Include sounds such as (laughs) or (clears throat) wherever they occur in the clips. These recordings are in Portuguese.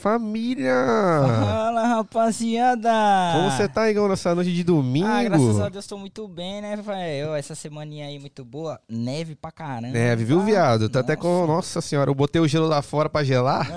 Família! Fala, rapaziada! Como você tá, Igão, nessa noite de domingo? Ah, graças a Deus tô muito bem, né, velho? Essa semaninha aí muito boa. Neve pra caramba. Neve, viu, tá? viado? Tá até com... Nossa senhora, eu botei o gelo lá fora pra gelar.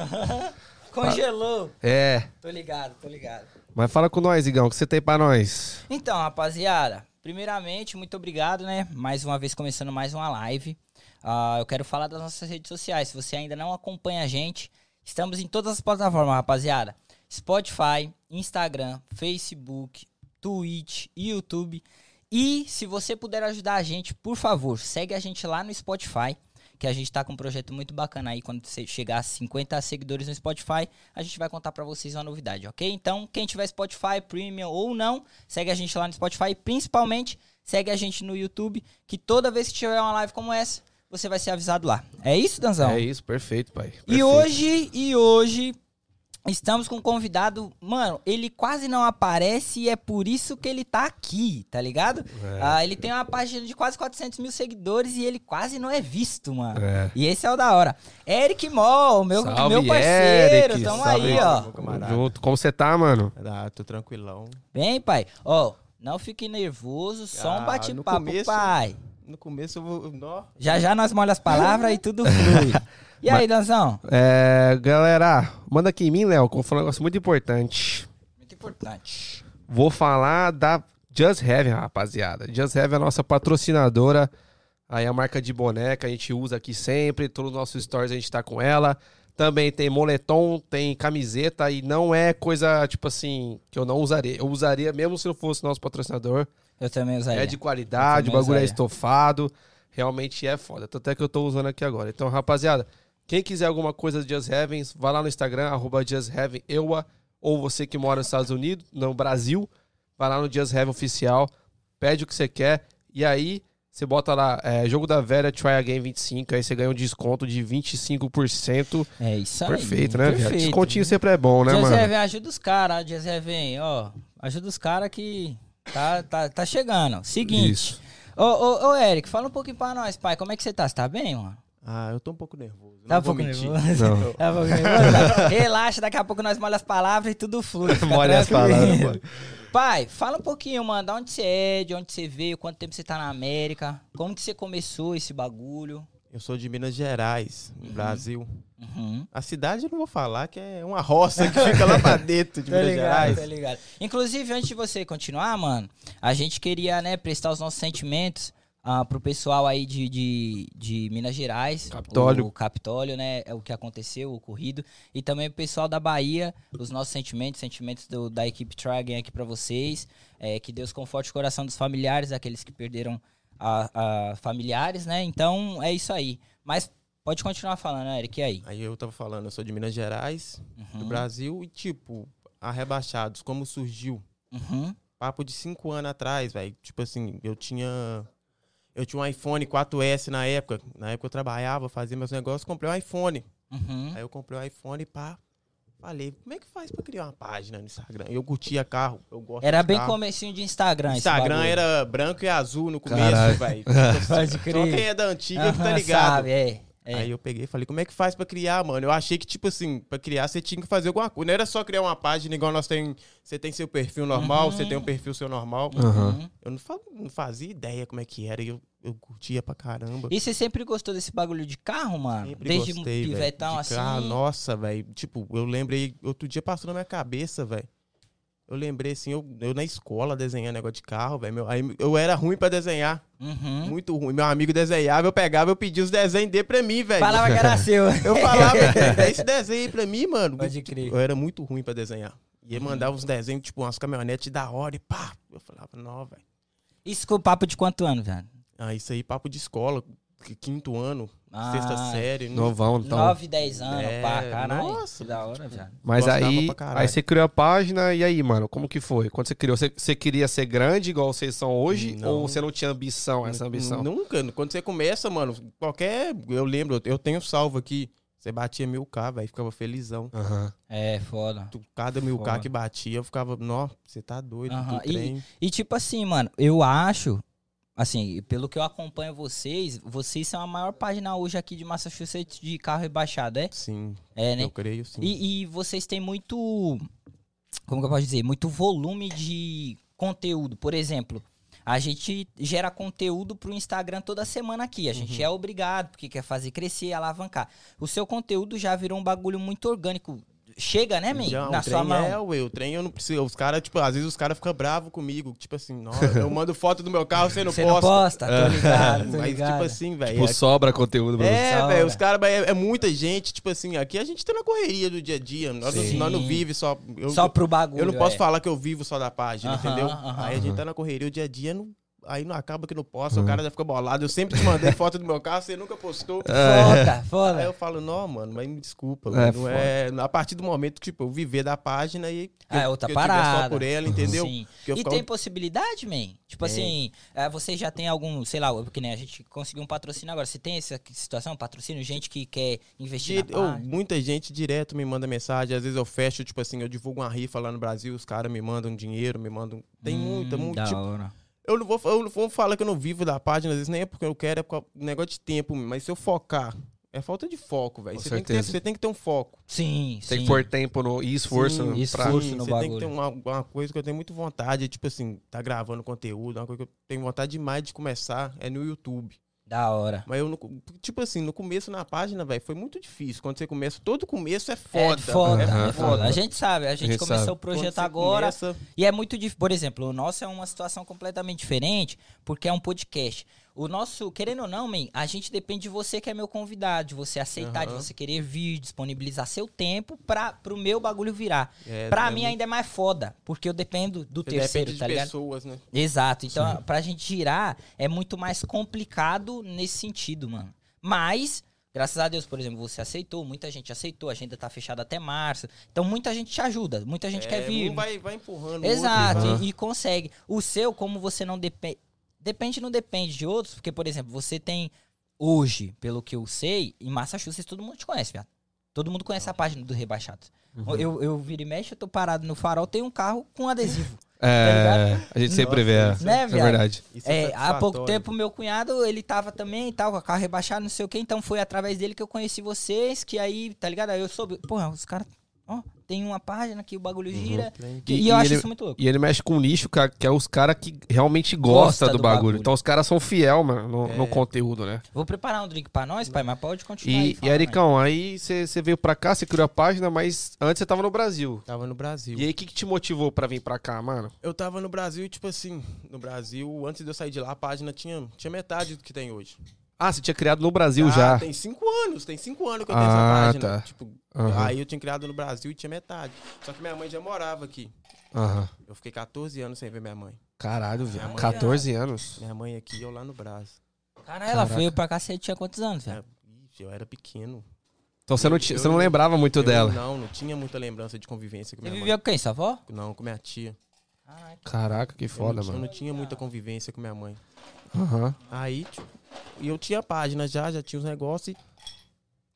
(laughs) Congelou. É. Tô ligado, tô ligado. Mas fala com nós, Igão, o que você tem pra nós? Então, rapaziada, primeiramente, muito obrigado, né? Mais uma vez começando mais uma live. Ah, eu quero falar das nossas redes sociais. Se você ainda não acompanha a gente, estamos em todas as plataformas, rapaziada. Spotify, Instagram, Facebook, Twitch, YouTube. E se você puder ajudar a gente, por favor, segue a gente lá no Spotify, que a gente tá com um projeto muito bacana aí. Quando você chegar a 50 seguidores no Spotify, a gente vai contar pra vocês uma novidade, ok? Então, quem tiver Spotify, Premium ou não, segue a gente lá no Spotify. Principalmente, segue a gente no YouTube, que toda vez que tiver uma live como essa, você vai ser avisado lá. É isso, Danzão? É isso, perfeito, pai. E Perfeito. hoje, e hoje, estamos com um convidado, mano, ele quase não aparece e é por isso que ele tá aqui, tá ligado? É. Ah, ele tem uma página de quase 400 mil seguidores e ele quase não é visto, mano. É. E esse é o da hora. Eric Moll, meu, Salve, meu parceiro, Eric. tamo Salve, aí, ó. Junto. Como você tá, mano? Ah, tô tranquilão. Vem, pai. Ó, não fique nervoso, só Ah, um no bate-papo, pai. No começo eu vou. Nó. Já já nós molhamos as palavras e tudo flui. E aí, (laughs) Danzão? É, galera, manda aqui em mim, Léo, que eu vou falar um negócio muito importante. Muito importante. Vou falar da Just Heaven, rapaziada. Just Heaven é a nossa patrocinadora. Aí a marca de boneca a gente usa aqui sempre. Todos os nossos stories a gente tá com ela. Também tem moletom, tem camiseta e não é coisa, tipo assim, que eu não usaria. Eu usaria mesmo se não fosse nosso patrocinador. Eu também usaria. É de qualidade, o bagulho é usaria. estofado. Realmente é foda. Tanto é que eu tô usando aqui agora. Então, rapaziada, quem quiser alguma coisa de Just Heavens, vai lá no Instagram, arroba Just Heaven Eua, ou você que mora nos Estados Unidos, no Brasil, vai lá no Just Heaven Oficial, pede o que você quer, e aí você bota lá, é, jogo da velha, Try Again 25, aí você ganha um desconto de 25%. É isso aí. Perfeito, né? Perfeito. Descontinho sempre é bom, né, mano? José, ajuda os caras, José, vem, ó. Ajuda os caras que tá, tá, tá chegando. Seguinte. Isso. Ô, ô, ô, Eric, fala um pouquinho pra nós, pai. Como é que você tá? Você tá bem, mano? Ah, eu tô um pouco nervoso. Tá um vou pouco mentir. nervoso. Não. (laughs) Tá um pouco nervoso? Relaxa, daqui a pouco nós molhamos as palavras e tudo flui. (laughs) Molha as palavras, mano. Pai, fala um pouquinho, mano, de onde você é, de onde você veio, quanto tempo você tá na América, como que você começou esse bagulho. Eu sou de Minas Gerais, no Brasil. Uhum. A cidade eu não vou falar, que é uma roça que fica lá pra (laughs) dentro de Tá Minas ligado, Gerais. tá ligado. Inclusive, antes de você continuar, mano, a gente queria, né, prestar os nossos sentimentos ah, pro pessoal aí de, de, de Minas Gerais. Capitólio. O Capitólio, né, é o que aconteceu, o ocorrido. E também pro pessoal da Bahia, os nossos sentimentos, sentimentos do- da equipe Tragen aqui pra vocês. É, que Deus conforte o coração dos familiares, daqueles que perderam a, a familiares, né? Então, é isso aí. Mas pode continuar falando, né, Eric, e aí? Aí eu tava falando, eu sou de Minas Gerais, do Uhum. Brasil, e tipo, a Rebaixados, como surgiu? Uhum. Papo de cinco anos atrás, velho. Tipo assim, eu tinha. Eu tinha um iPhone 4S na época. Na época eu trabalhava, fazia meus negócios, comprei um iPhone. Uhum. Aí eu comprei o iPhone e pá. Falei, como é que faz pra criar uma página no Instagram? Eu curtia carro, eu gosto Era bem carro. comecinho de Instagram. Instagram era branco e azul no começo, velho. (laughs) Pode Só crer. quem é da antiga que tá ligado. Sabe, é. É. Aí eu peguei e falei, como é que faz pra criar, mano? Eu achei que, tipo assim, pra criar você tinha que fazer alguma coisa. Não era só criar uma página igual nós tem. Você tem seu perfil normal, Uhum. você tem um perfil seu normal. Uhum. Eu não, fa- não fazia ideia como é que era. E eu, eu curtia pra caramba. E você sempre gostou desse bagulho de carro, mano? Sempre Desde gostei, um pivetão de assim. carro. Nossa, velho. Tipo, eu lembrei. Outro dia passou na minha cabeça, velho. Eu lembrei assim, eu, eu na escola desenhando negócio de carro, velho. Aí eu era ruim pra desenhar. Uhum. Muito ruim. Meu amigo desenhava, eu pegava, eu pedia os desenhos dele pra mim, velho. Falava que era (laughs) seu. Eu falava, (laughs) esse desenho aí pra mim, mano. Pode crer. Eu era muito ruim pra desenhar. E ele mandava uns desenhos, tipo, umas caminhonetes da hora e pá. Eu falava, não, velho. Isso com o papo de quanto ano, velho? Ah, isso aí, papo de escola, quinto ano, Ah, sexta série. não- Novão, então. 9, 10 anos, É, pá, caralho. nossa. Que da hora, velho. Mas Gostava aí, aí você criou a página, e aí, mano, como que foi? Quando você criou, você, você queria ser grande igual vocês são hoje? Não. Ou você não tinha ambição, essa ambição? Nunca. Quando você começa, mano, qualquer. Eu lembro, eu tenho salvo aqui. Você batia mil K, velho, ficava felizão. Aham. É, foda. Tu- Cada mil K que batia, eu ficava, nó, você tá doido, do trem. E tipo assim, mano, eu acho assim, pelo que eu acompanho vocês, vocês são a maior página hoje aqui de Massachusetts de carro rebaixado, é? Sim, É, né? eu creio sim. E, e vocês têm muito. Como que eu posso dizer? Muito volume de conteúdo. Por exemplo, a gente gera conteúdo pro Instagram toda semana aqui. A gente Uhum. é obrigado, porque quer fazer crescer, alavancar. O seu conteúdo já virou um bagulho muito orgânico. Chega, né? Já, Na o sua trem mão. É, ué, o trem eu não preciso. Os caras, tipo, às vezes os caras ficam bravos comigo. Tipo assim, nossa, eu mando foto do meu carro, você não Você não posta. posta, tô ligado, tô Mas, ligado. tipo assim, velho. Tipo, sobra conteúdo pra você. É, velho, os caras, é, é muita gente, tipo assim, aqui a gente tá na correria do dia a dia. Nós, não, Sim. nós não vive só. Eu, Só pro bagulho. eu não posso é. falar que eu vivo só da página, Aham, entendeu? aham. aí a gente tá na correria o dia a dia, não, aí não acaba que não posta, Uhum. o cara já fica bolado. Eu sempre te mandei foto do meu carro, você nunca postou. (laughs) Foda, Aí foda. eu falo, não, mano, mas me desculpa. É, não é, a partir do momento que, tipo, eu viver da página e Ah, é eu- outra que eu tiver só parada. por ela, entendeu? Sim. Que eu E tem possibilidade, man? Tipo assim, é, você já tem algum, sei lá, porque nem a gente conseguiu um patrocínio agora. Você tem essa situação, patrocínio, gente que quer investir na página? muita gente direto me manda mensagem, às vezes eu fecho, tipo assim, eu divulgo uma rifa lá no Brasil, os caras me mandam dinheiro, me mandam. Tem muita, Hum, muito. da Tipo, hora. Eu não vou, eu não vou falar que eu não vivo da página, às vezes nem é porque eu quero, é por causa- negócio de tempo, mas se eu focar, é falta de foco, velho. Você, tem que ter- certeza. você tem que ter um foco. Sim, Tem sim. que pôr tempo no, e esforço Sim, pra... esforço. no você tem que bagulho. ter uma, uma coisa que eu tenho muito vontade, tipo assim, tá gravando conteúdo, uma coisa que eu tenho vontade demais de começar é no YouTube. Da hora. Mas eu, não- tipo assim, no começo na página, velho, foi muito difícil. Quando você começa, todo começo é foda. é foda, Aham. é foda. A gente sabe, a gente, gente começou sabe. o projeto agora. começa- E é muito difícil. Por exemplo, o nosso é uma situação completamente diferente, porque é um podcast. O nosso, querendo ou não, man, a gente depende de você que é meu convidado, de você aceitar, de Aham. você querer vir, disponibilizar seu tempo pra, pro meu bagulho virar. É, pra é mim muito- ainda é mais foda, porque eu dependo do Você terceiro, depende tá de ligado? pessoas, né? Exato. Então, pra gente girar, é muito mais complicado nesse sentido, mano. Mas, graças a Deus, por exemplo, você aceitou, muita gente aceitou, a agenda tá fechada até março. Então, muita gente te ajuda, muita gente quer É, vir. Um vai, vai empurrando Exato, outro, e vai- e, e consegue. O seu, como você não depende. Depende, não depende de outros, porque, por exemplo, você tem hoje, pelo que eu sei, em Massachusetts todo mundo te conhece, viado. Todo mundo conhece a página do Rebaixados. Uhum. Eu, eu viro e mexe, eu tô parado no farol, tem um carro com adesivo. (laughs) É, a gente sempre vê. Nossa, É, Né, é viado? verdade. Isso é É, há pouco tempo, meu cunhado, ele tava também e tal, com a carro rebaixado, não sei o que, então foi através dele que eu conheci vocês, que aí, tá ligado? Aí eu soube, porra, os caras, ó, tem uma página que o bagulho gira. Tem- que- e, E- eu e acho ele- isso muito louco. E ele mexe com um nicho que, que é os caras que realmente gostam Gosta do, do bagulho. bagulho. Então os caras são fiel, mano, no, no É. conteúdo, né? Vou preparar um drink pra nós, pai, mas pode continuar aí E, e falando, Ericão, aí você você veio pra cá, você criou a página, mas antes você tava no Brasil. Tava no Brasil. E aí, o que, que te motivou pra vir pra cá, mano? Eu tava no Brasil, tipo assim, no Brasil, antes de eu sair de lá, a página tinha, tinha metade do que tem hoje. Ah, você tinha criado no Brasil Ah, já. Tem cinco anos, tem cinco anos que eu tenho Ah, essa página. tá. Tipo, Aham. aí eu tinha criado no Brasil e tinha metade. Só que minha mãe já morava aqui. Aham. Eu fiquei 14 anos sem ver minha mãe. Caralho, Minha velho. mãe- 14 anos. Minha mãe aqui e eu lá no Brasil. Caralho, ela Caraca. veio pra cá, você tinha quantos anos, velho? É, eu era pequeno. Então você não, Eu- tinha, eu você não não- lembrava muito Eu dela. Não, não tinha muita lembrança de convivência com Você minha vivia com quem, sua avó? mãe. Não, com minha tia. Ai, Caraca, que Eu foda, não, Eu mano. não tinha muita convivência com minha mãe. Aham. Aí, tipo, e eu tinha página já, já tinha os negócios.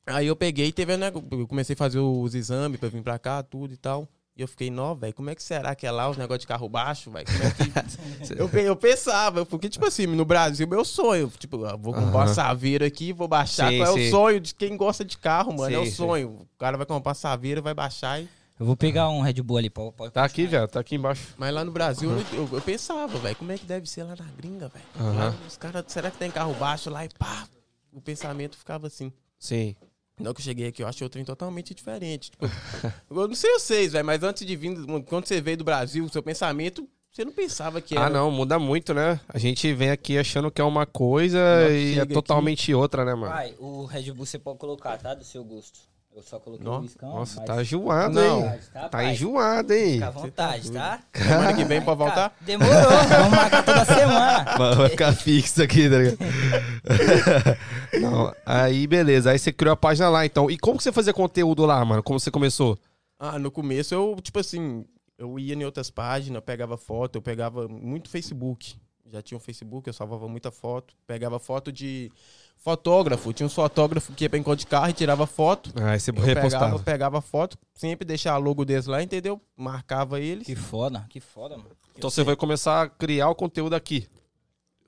Aí eu peguei e teve um nego- Eu comecei a fazer os exames pra vir pra cá, tudo e tal. E eu fiquei, nó, velho, como é que será que é lá os negócios de carro baixo, velho? É que. (laughs) eu, eu pensava, porque, tipo assim, no Brasil, meu sonho. Tipo, eu vou comprar uma Aham. saveira aqui, vou baixar. Sim, Qual é sim. o sonho de quem gosta de carro, mano? é o Sim, sim. sonho. O cara vai comprar saveira, vai baixar e. Eu vou pegar um Red Bull ali, pode, pode Tá aqui, velho. Tá aqui embaixo. Mas lá no Brasil, eu, eu- eu pensava, velho, como é que deve ser lá na gringa, velho? Lá Os caras, será que tem carro baixo lá e pá? O pensamento ficava assim. Sim. Não que eu cheguei aqui, eu achei o trem totalmente diferente. Tipo, (laughs) eu não sei vocês, velho, mas antes de vir, quando você veio do Brasil, o seu pensamento, você não pensava que era. Ah, não, muda muito, né? A gente vem aqui achando que é uma coisa Não, e é chega aqui- totalmente outra, né, mano? Pai, o Red Bull você pode colocar, tá? Do seu gosto. Eu só coloquei Nó- o biscão. Nossa, mas tá enjoado, Não. hein? Tá, Tá enjoado, hein? Fica à vontade, tá? Semana que vem pode voltar? Cara, demorou, vamos marcar toda semana. (laughs) Vai vai ficar fixo aqui, tá ligado? (laughs) Não, aí beleza. Aí você criou a página lá, então. E como que você fazia conteúdo lá, mano? Como você começou? Ah, no começo eu, tipo assim, eu ia em outras páginas, eu pegava foto, eu pegava muito Facebook. Já tinha um Facebook, eu salvava muita foto. Pegava foto de fotógrafo. Tinha uns fotógrafos que ia pra encontro de carro e tirava foto. Ah, você Eu pegava, repostava. pegava foto, sempre deixava logo deles lá, entendeu? Marcava eles. Que foda, que foda, mano. Então você vai começar a criar o conteúdo aqui.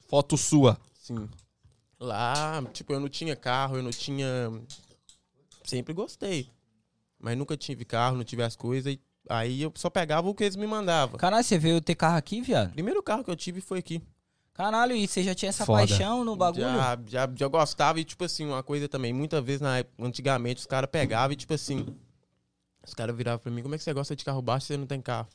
Foto sua. Sim. Lá, tipo, eu não tinha carro, eu não tinha. Sempre gostei. Mas nunca tive carro, não tive as coisas. Aí eu só pegava o que eles me mandavam. Caralho, você veio ter carro aqui, viado? Primeiro carro que eu tive foi aqui. Caralho, e você já tinha essa Foda. paixão no bagulho? Já, já, já gostava e, tipo assim, uma coisa também. Muitas vezes, na época, antigamente, os caras pegavam e, tipo assim. Os caras viravam pra mim: como é que você gosta de carro baixo se você não tem carro?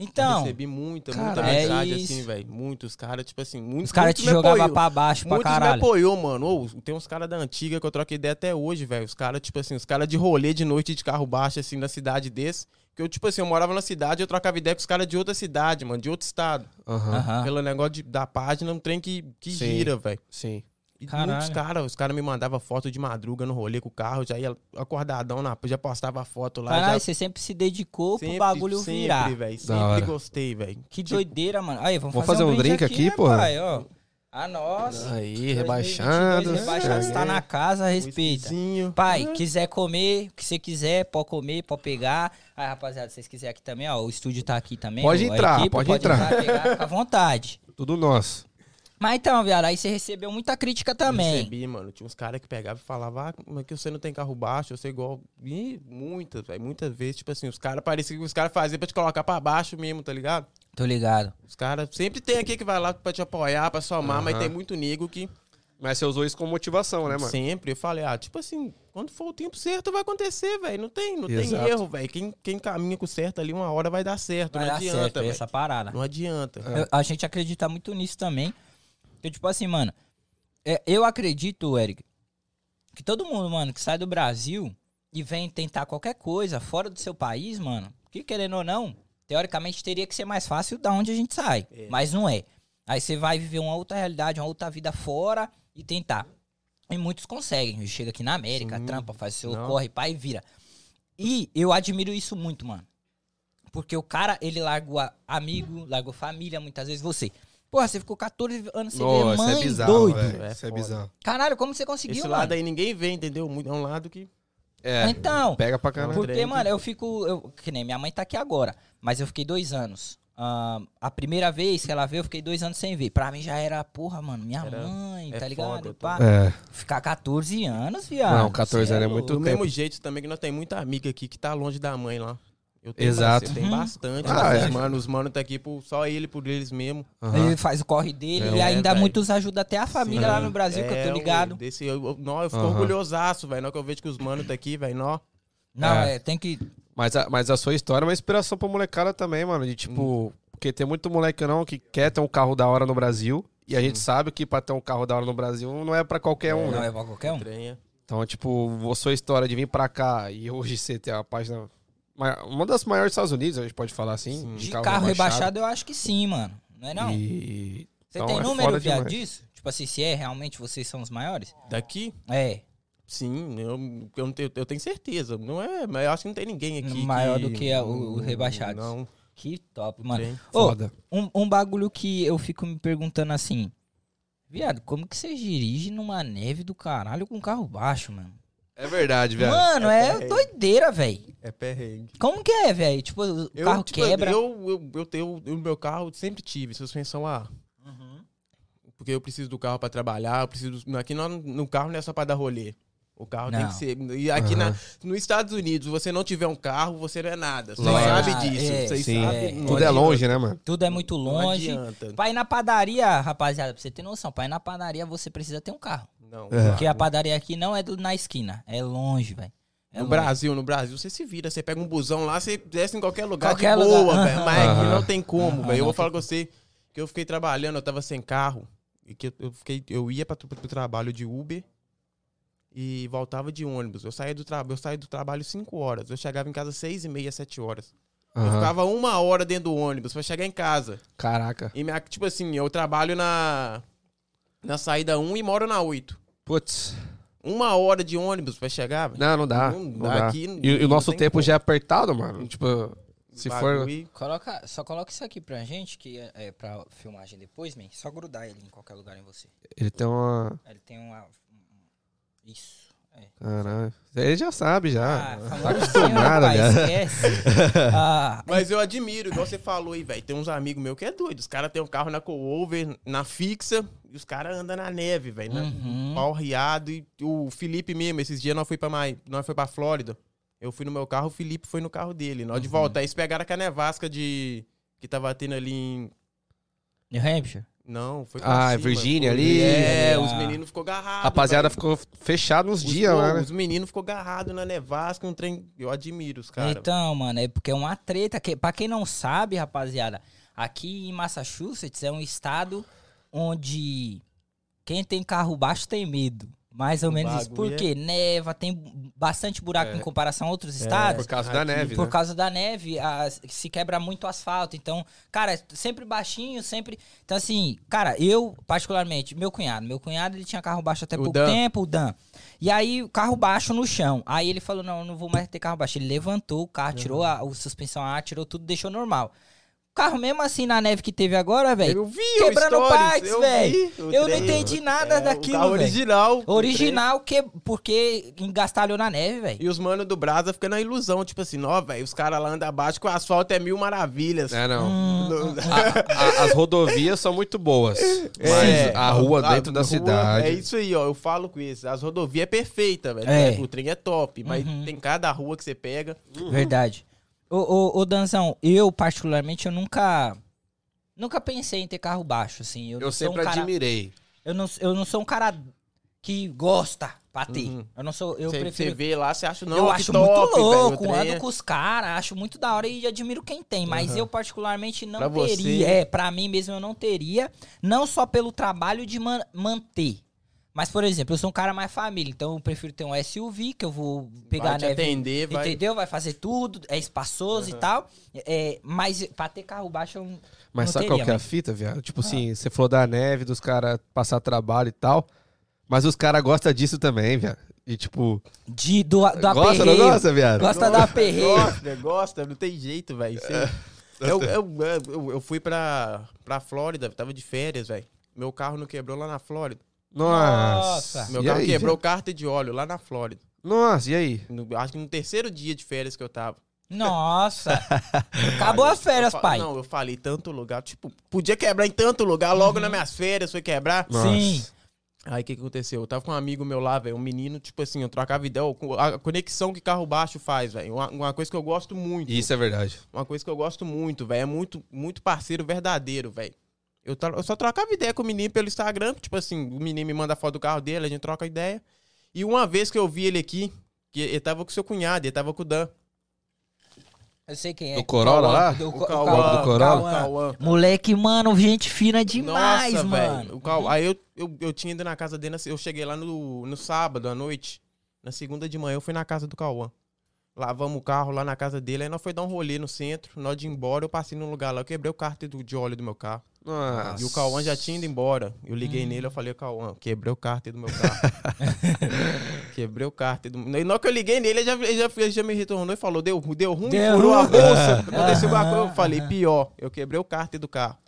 Eu Então, recebi muita, cara, muita é mensagem isso. assim, velho. Muitos caras, tipo assim, muitos. os caras te muitos me jogavam pra baixo pra Muitos me caralho. apoiou, mano. Ô, tem uns caras da antiga que eu troquei ideia até hoje, velho. Os caras, tipo assim, os caras de rolê de noite de carro baixo, assim, na cidade desse. Que eu, tipo assim, eu morava na cidade e eu trocava ideia com os caras de outra cidade, mano, de outro estado. Aham. Aham. Pelo negócio de- da página, um trem que, que Sim. gira, velho. Sim. Caralho. muitos caras, os caras me mandavam foto de madruga no rolê com o carro, já ia acordadão, na, já postava foto lá. Caralho, já, você sempre se dedicou pro sempre, bagulho sempre, virar. velho. Da Sempre gostei, velho. Que doideira, mano. Aí, vamos Vamos fazer, fazer um um drink aqui, aqui, né, porra? pai? Ó. A nossa. Aí, 2022, rebaixando. Rebaixado, você tá na casa, respeita. Pai, quiser comer, o que você quiser, pode comer, pode pegar. Aí, rapaziada, se vocês quiserem aqui também, ó, o estúdio tá aqui também. Pode ó, entrar, equipe pode entrar. pegar, fica à vontade. Tudo nosso. Mas então, viado, aí você recebeu muita crítica também. Recebi, mano. Tinha uns caras que pegavam e falavam, ah, mas que você não tem carro baixo, você é igual. Ih, muitas, velho. Muitas vezes, tipo assim, os caras pareciam que os caras faziam pra te colocar pra baixo mesmo, tá ligado? Tô ligado. Os caras sempre tem aqui que vai lá pra te apoiar, pra somar, mas Aham. tem muito nego que Mas você usou isso como motivação, né, mano? sempre eu falei, ah, tipo assim, quando for o tempo certo vai acontecer, velho. Não tem, não Exato. tem erro, velho. Quem, quem caminha com o certo ali, uma hora vai dar certo. Vai não dar adianta, certo velho. essa parada. Não adianta. Eu- a gente acredita muito nisso também. Porque, tipo assim, mano, é, eu acredito, Eric, que todo mundo, mano, que sai do Brasil e vem tentar qualquer coisa fora do seu país, mano, que querendo ou não, teoricamente teria que ser mais fácil da onde a gente sai. É. Mas não é. Aí você vai viver uma outra realidade, uma outra vida fora e tentar. E muitos conseguem. Chega aqui na América, Sim. trampa, faz seu Não. corre, pai e vira. E eu admiro isso muito, mano. Porque o cara, ele largou amigo, largou família, muitas vezes você. Porra, você ficou 14 anos sem ver Nossa, mãe, é bizarro, doido. É Isso é bizarro. Caralho, como você conseguiu, Esse mano? lado aí ninguém vê, entendeu? Muito- É um lado que. É, Então, pega pra caralho. porque, mano, eu fico... Eu, que nem minha mãe tá aqui agora, mas eu fiquei dois anos. Ah, a primeira vez que ela veio, eu fiquei dois anos sem ver. Pra mim já era, porra, mano, minha Era- mãe, é tá ligado? foda, Pá. É. Ficar 14 anos, viado. Não, 14 cê anos é muito Do tempo. mesmo jeito também que nós temos muita amiga aqui que tá longe da mãe lá. Eu Exato. Bastante, tem Uhum. bastante. Ah, é. Os mano, os mano tá aqui por, só ele por eles mesmo. Aham. Ele faz o corre dele É, e ainda velho. muitos ajudam até a família Sim. lá no Brasil, que eu É, tô ligado. ué, Desse, eu, eu, nó, eu fico Aham. orgulhosaço, velho. Na hora que eu vejo que os manos tá aqui, velho, nó. Não, É. é, tem que... Mas, a, mas a sua história é uma inspiração pra molecada também, mano. De tipo, porque tem muito moleque não que quer ter um carro da hora no Brasil. E a gente sabe que pra ter um carro da hora no Brasil não é pra qualquer um, Não né? é pra qualquer um. Estranha. Então, tipo, a sua história de vir pra cá e hoje você ter a página. Ma- Uma das maiores dos Estados Unidos, a gente pode falar assim. Sim. De carro, rebaixado, eu acho que sim, mano. Não é não? E... Você então tem é número, viado, disso? Tipo assim, se é realmente vocês são os maiores? Daqui? É. Sim, eu, eu, não tenho, eu tenho certeza. Não é, mas eu acho que não tem ninguém aqui. Maior que- do que a- o- o rebaixados. Não, Que top, mano. Ô, Foda. um, um bagulho que eu fico me perguntando assim. Viado, como que você dirige numa neve do caralho com carro baixo, mano? É verdade, velho. Mano, É é, doideira, velho. É perrengue. Como que é, velho? Tipo, o Eu, carro tipo, quebra. Eu, eu, eu tenho. O meu carro sempre tive suspensão A. Uhum. Porque eu preciso do carro pra trabalhar, eu preciso. Aqui no, no carro não é só pra dar rolê. O carro tem Não. que ser. E aqui Aham. na, nos Estados Unidos, se você não tiver um carro, você não é nada. Você sabe Ah, disso. é, Vocês sim. sabem. É. não Tudo é adianta. longe, né, mano? Tudo é muito Não longe. adianta. Pra ir na padaria, rapaziada, pra você ter noção, pra ir na padaria você precisa ter um carro. Não. É. Porque a padaria aqui não é do- na esquina, é longe, velho. É No longe. Brasil, no Brasil, você se vira. Você pega um busão lá, você desce em qualquer lugar Qualquer de boa, lugar. velho. Mas aqui Aham. não tem como, Aham, velho. Eu vou falar com você que eu fiquei trabalhando, eu tava sem carro. E que eu, eu fiquei, eu ia pra, pro trabalho de Uber e voltava de ônibus. Eu saía do, tra eu saía do trabalho 5 horas. Eu chegava em casa 6 e meia, 7 horas. Eu Aham. ficava uma hora dentro do ônibus pra chegar em casa. Caraca. E minha, tipo assim, eu trabalho na, na saída 1 e moro na 8. Putz. Uma hora de ônibus pra chegar, velho. Não, não dá. Não Não, dá, dá. aqui e, e o não nosso tem tempo como. já é apertado, mano. Tipo, se for. Bagulho. Coloca, só coloca isso aqui pra gente, que é, é pra filmagem depois, man. Só grudar ele em qualquer lugar em você. Ele tem uma. Ele tem uma. um- Isso. Caralho. Ele já sabe, já. Ah, tá acostumado, rapaz, cara. esquece. (laughs) Ah, Mas eu admiro, igual você falou aí, velho. Tem uns amigos meus que é doido. Os caras têm um carro na co-over, na fixa, e os caras andam na neve, velho. né? Uhum. Pau riado. E o Felipe mesmo, esses dias nós foi pra, Mai... nós foi pra Flórida. Eu fui no meu carro, o Felipe foi no carro dele. Nós de Uhum. volta. Aí eles pegaram com a nevasca de. que tava tendo ali em. New Hampshire? Não, foi Ah, cima, Virgínia foi- ali. É, Ah. os meninos ficou agarrados. Rapaziada velho. ficou fechado uns Os- dias pô, lá, né? Os meninos ficou agarrados na nevasca, um trem. Eu admiro os caras. Então, mano, é porque é uma treta. Que, pra quem não sabe, rapaziada, aqui em Massachusetts é um estado onde quem tem carro baixo tem medo. Mais ou O menos isso. Por quê? Neva, tem bastante buraco É. em comparação a outros estados. Por causa da Aqui, neve, Por né? causa da neve, as- se quebra muito asfalto. Então, cara, é sempre baixinho, sempre. Então, assim, cara, eu, particularmente, meu cunhado, meu cunhado ele tinha carro baixo até O pouco Dan. tempo, o Dan. E aí, o carro baixo no chão. Aí ele falou: não, eu não vou mais ter carro baixo. Ele levantou o carro, tirou a, o suspensão a ar, tirou tudo, deixou normal. O carro, mesmo assim, na neve que teve agora, velho. Eu vi Quebrando stories, partes, eu velho. vi o Eu não entendi nada É, daquilo, O carro velho. original. Original, que, porque engastalhou na neve, velho. E os manos do Brasa ficam na ilusão, tipo assim, ó, velho, os caras lá andam abaixo com o asfalto é mil maravilhas. É, não. Hum, (laughs) A- a- as rodovias são muito boas. Mas É, a rua dentro da rua cidade. É isso aí, ó. Eu falo com isso. As rodovias é perfeita, velho. É. O trem é top, mas Uhum. tem cada rua que você pega. Verdade. Ô, ô, ô, Danzão, eu, particularmente, eu nunca. Nunca pensei em ter carro baixo, assim. Eu, Eu sou um sempre cara, admirei. eu, não, eu não sou um cara que gosta pra ter. Uhum. Eu não sou. Eu Você, prefiro. você vê lá, você acha, não, eu acho top, muito velho, louco, trem ando é- com os caras, acho muito da hora e admiro quem tem, mas Aham. eu particularmente não Pra você- teria. É, pra mim mesmo eu não teria, não só pelo trabalho de man- manter. Mas, por exemplo, eu sou um cara mais família, então eu prefiro ter um SUV que eu vou pegar vai a te neve atender, vai... Entendeu? Vai fazer tudo, é espaçoso e tal. É, mas pra ter carro baixo eu Mas não sabe teria, qual que é a mas- fita, viado? Tipo assim, você falou da neve, dos caras passar trabalho e tal. Mas os caras gostam disso também, viado. E tipo. De, do, do gosta não gosta, viado? Gosta da aperreio. Gosta, gosta, não tem jeito, velho. Você- Eu, eu, eu, eu fui pra, pra Flórida, tava de férias, velho. Meu carro não quebrou lá na Flórida. Nossa. Nossa. Meu E carro aí, quebrou carta de óleo lá na Flórida. Nossa, e aí? No- acho que no terceiro dia de férias que eu tava. Nossa. (laughs) Acabou as férias, Eu fa- pai. Não, eu falei tanto lugar. Tipo, podia quebrar em tanto lugar. Logo Uhum. nas minhas férias foi quebrar. Nossa. Sim. Aí o que, que aconteceu? Eu tava com um amigo meu lá, velho. Um menino, tipo assim, eu trocava ideia. ó, A conexão que carro baixo faz, velho. Uma, uma coisa que eu gosto muito. Isso é verdade. Uma coisa que eu gosto muito, velho. É muito, muito parceiro verdadeiro, velho. Eu, eu só trocava ideia com o menino pelo Instagram. Tipo assim, o menino me manda foto do carro dele, a gente troca ideia. E uma vez que eu vi ele aqui, que ele tava com seu cunhado, ele tava com o Dan. Eu sei quem é. Do Corolla lá? Do, O Cauã, do Corolla? Moleque, mano, gente fina demais, Nossa, mano. velho. O Cauã- Aí eu, eu, eu tinha ido na casa dele, eu cheguei lá no, no sábado à noite. Na segunda de manhã eu fui na casa do Cauã. Lavamos o carro lá na casa dele, aí nós foi dar um rolê no centro. Nós de ir embora, eu passei num lugar lá, eu quebrei o cárter de óleo do meu carro. Nossa. E o Cauã já tinha ido embora. Eu liguei nele, eu falei, Cauã, quebrei o cárter do meu carro. (laughs) quebrei o cárter do... E na hora que eu liguei nele, ele já, ele já, ele já me retornou e falou, deu, deu ruim, Deu furou a ruim. bolsa. (laughs) Aconteceu alguma coisa. Eu falei, pior, eu quebrei o cárter do carro.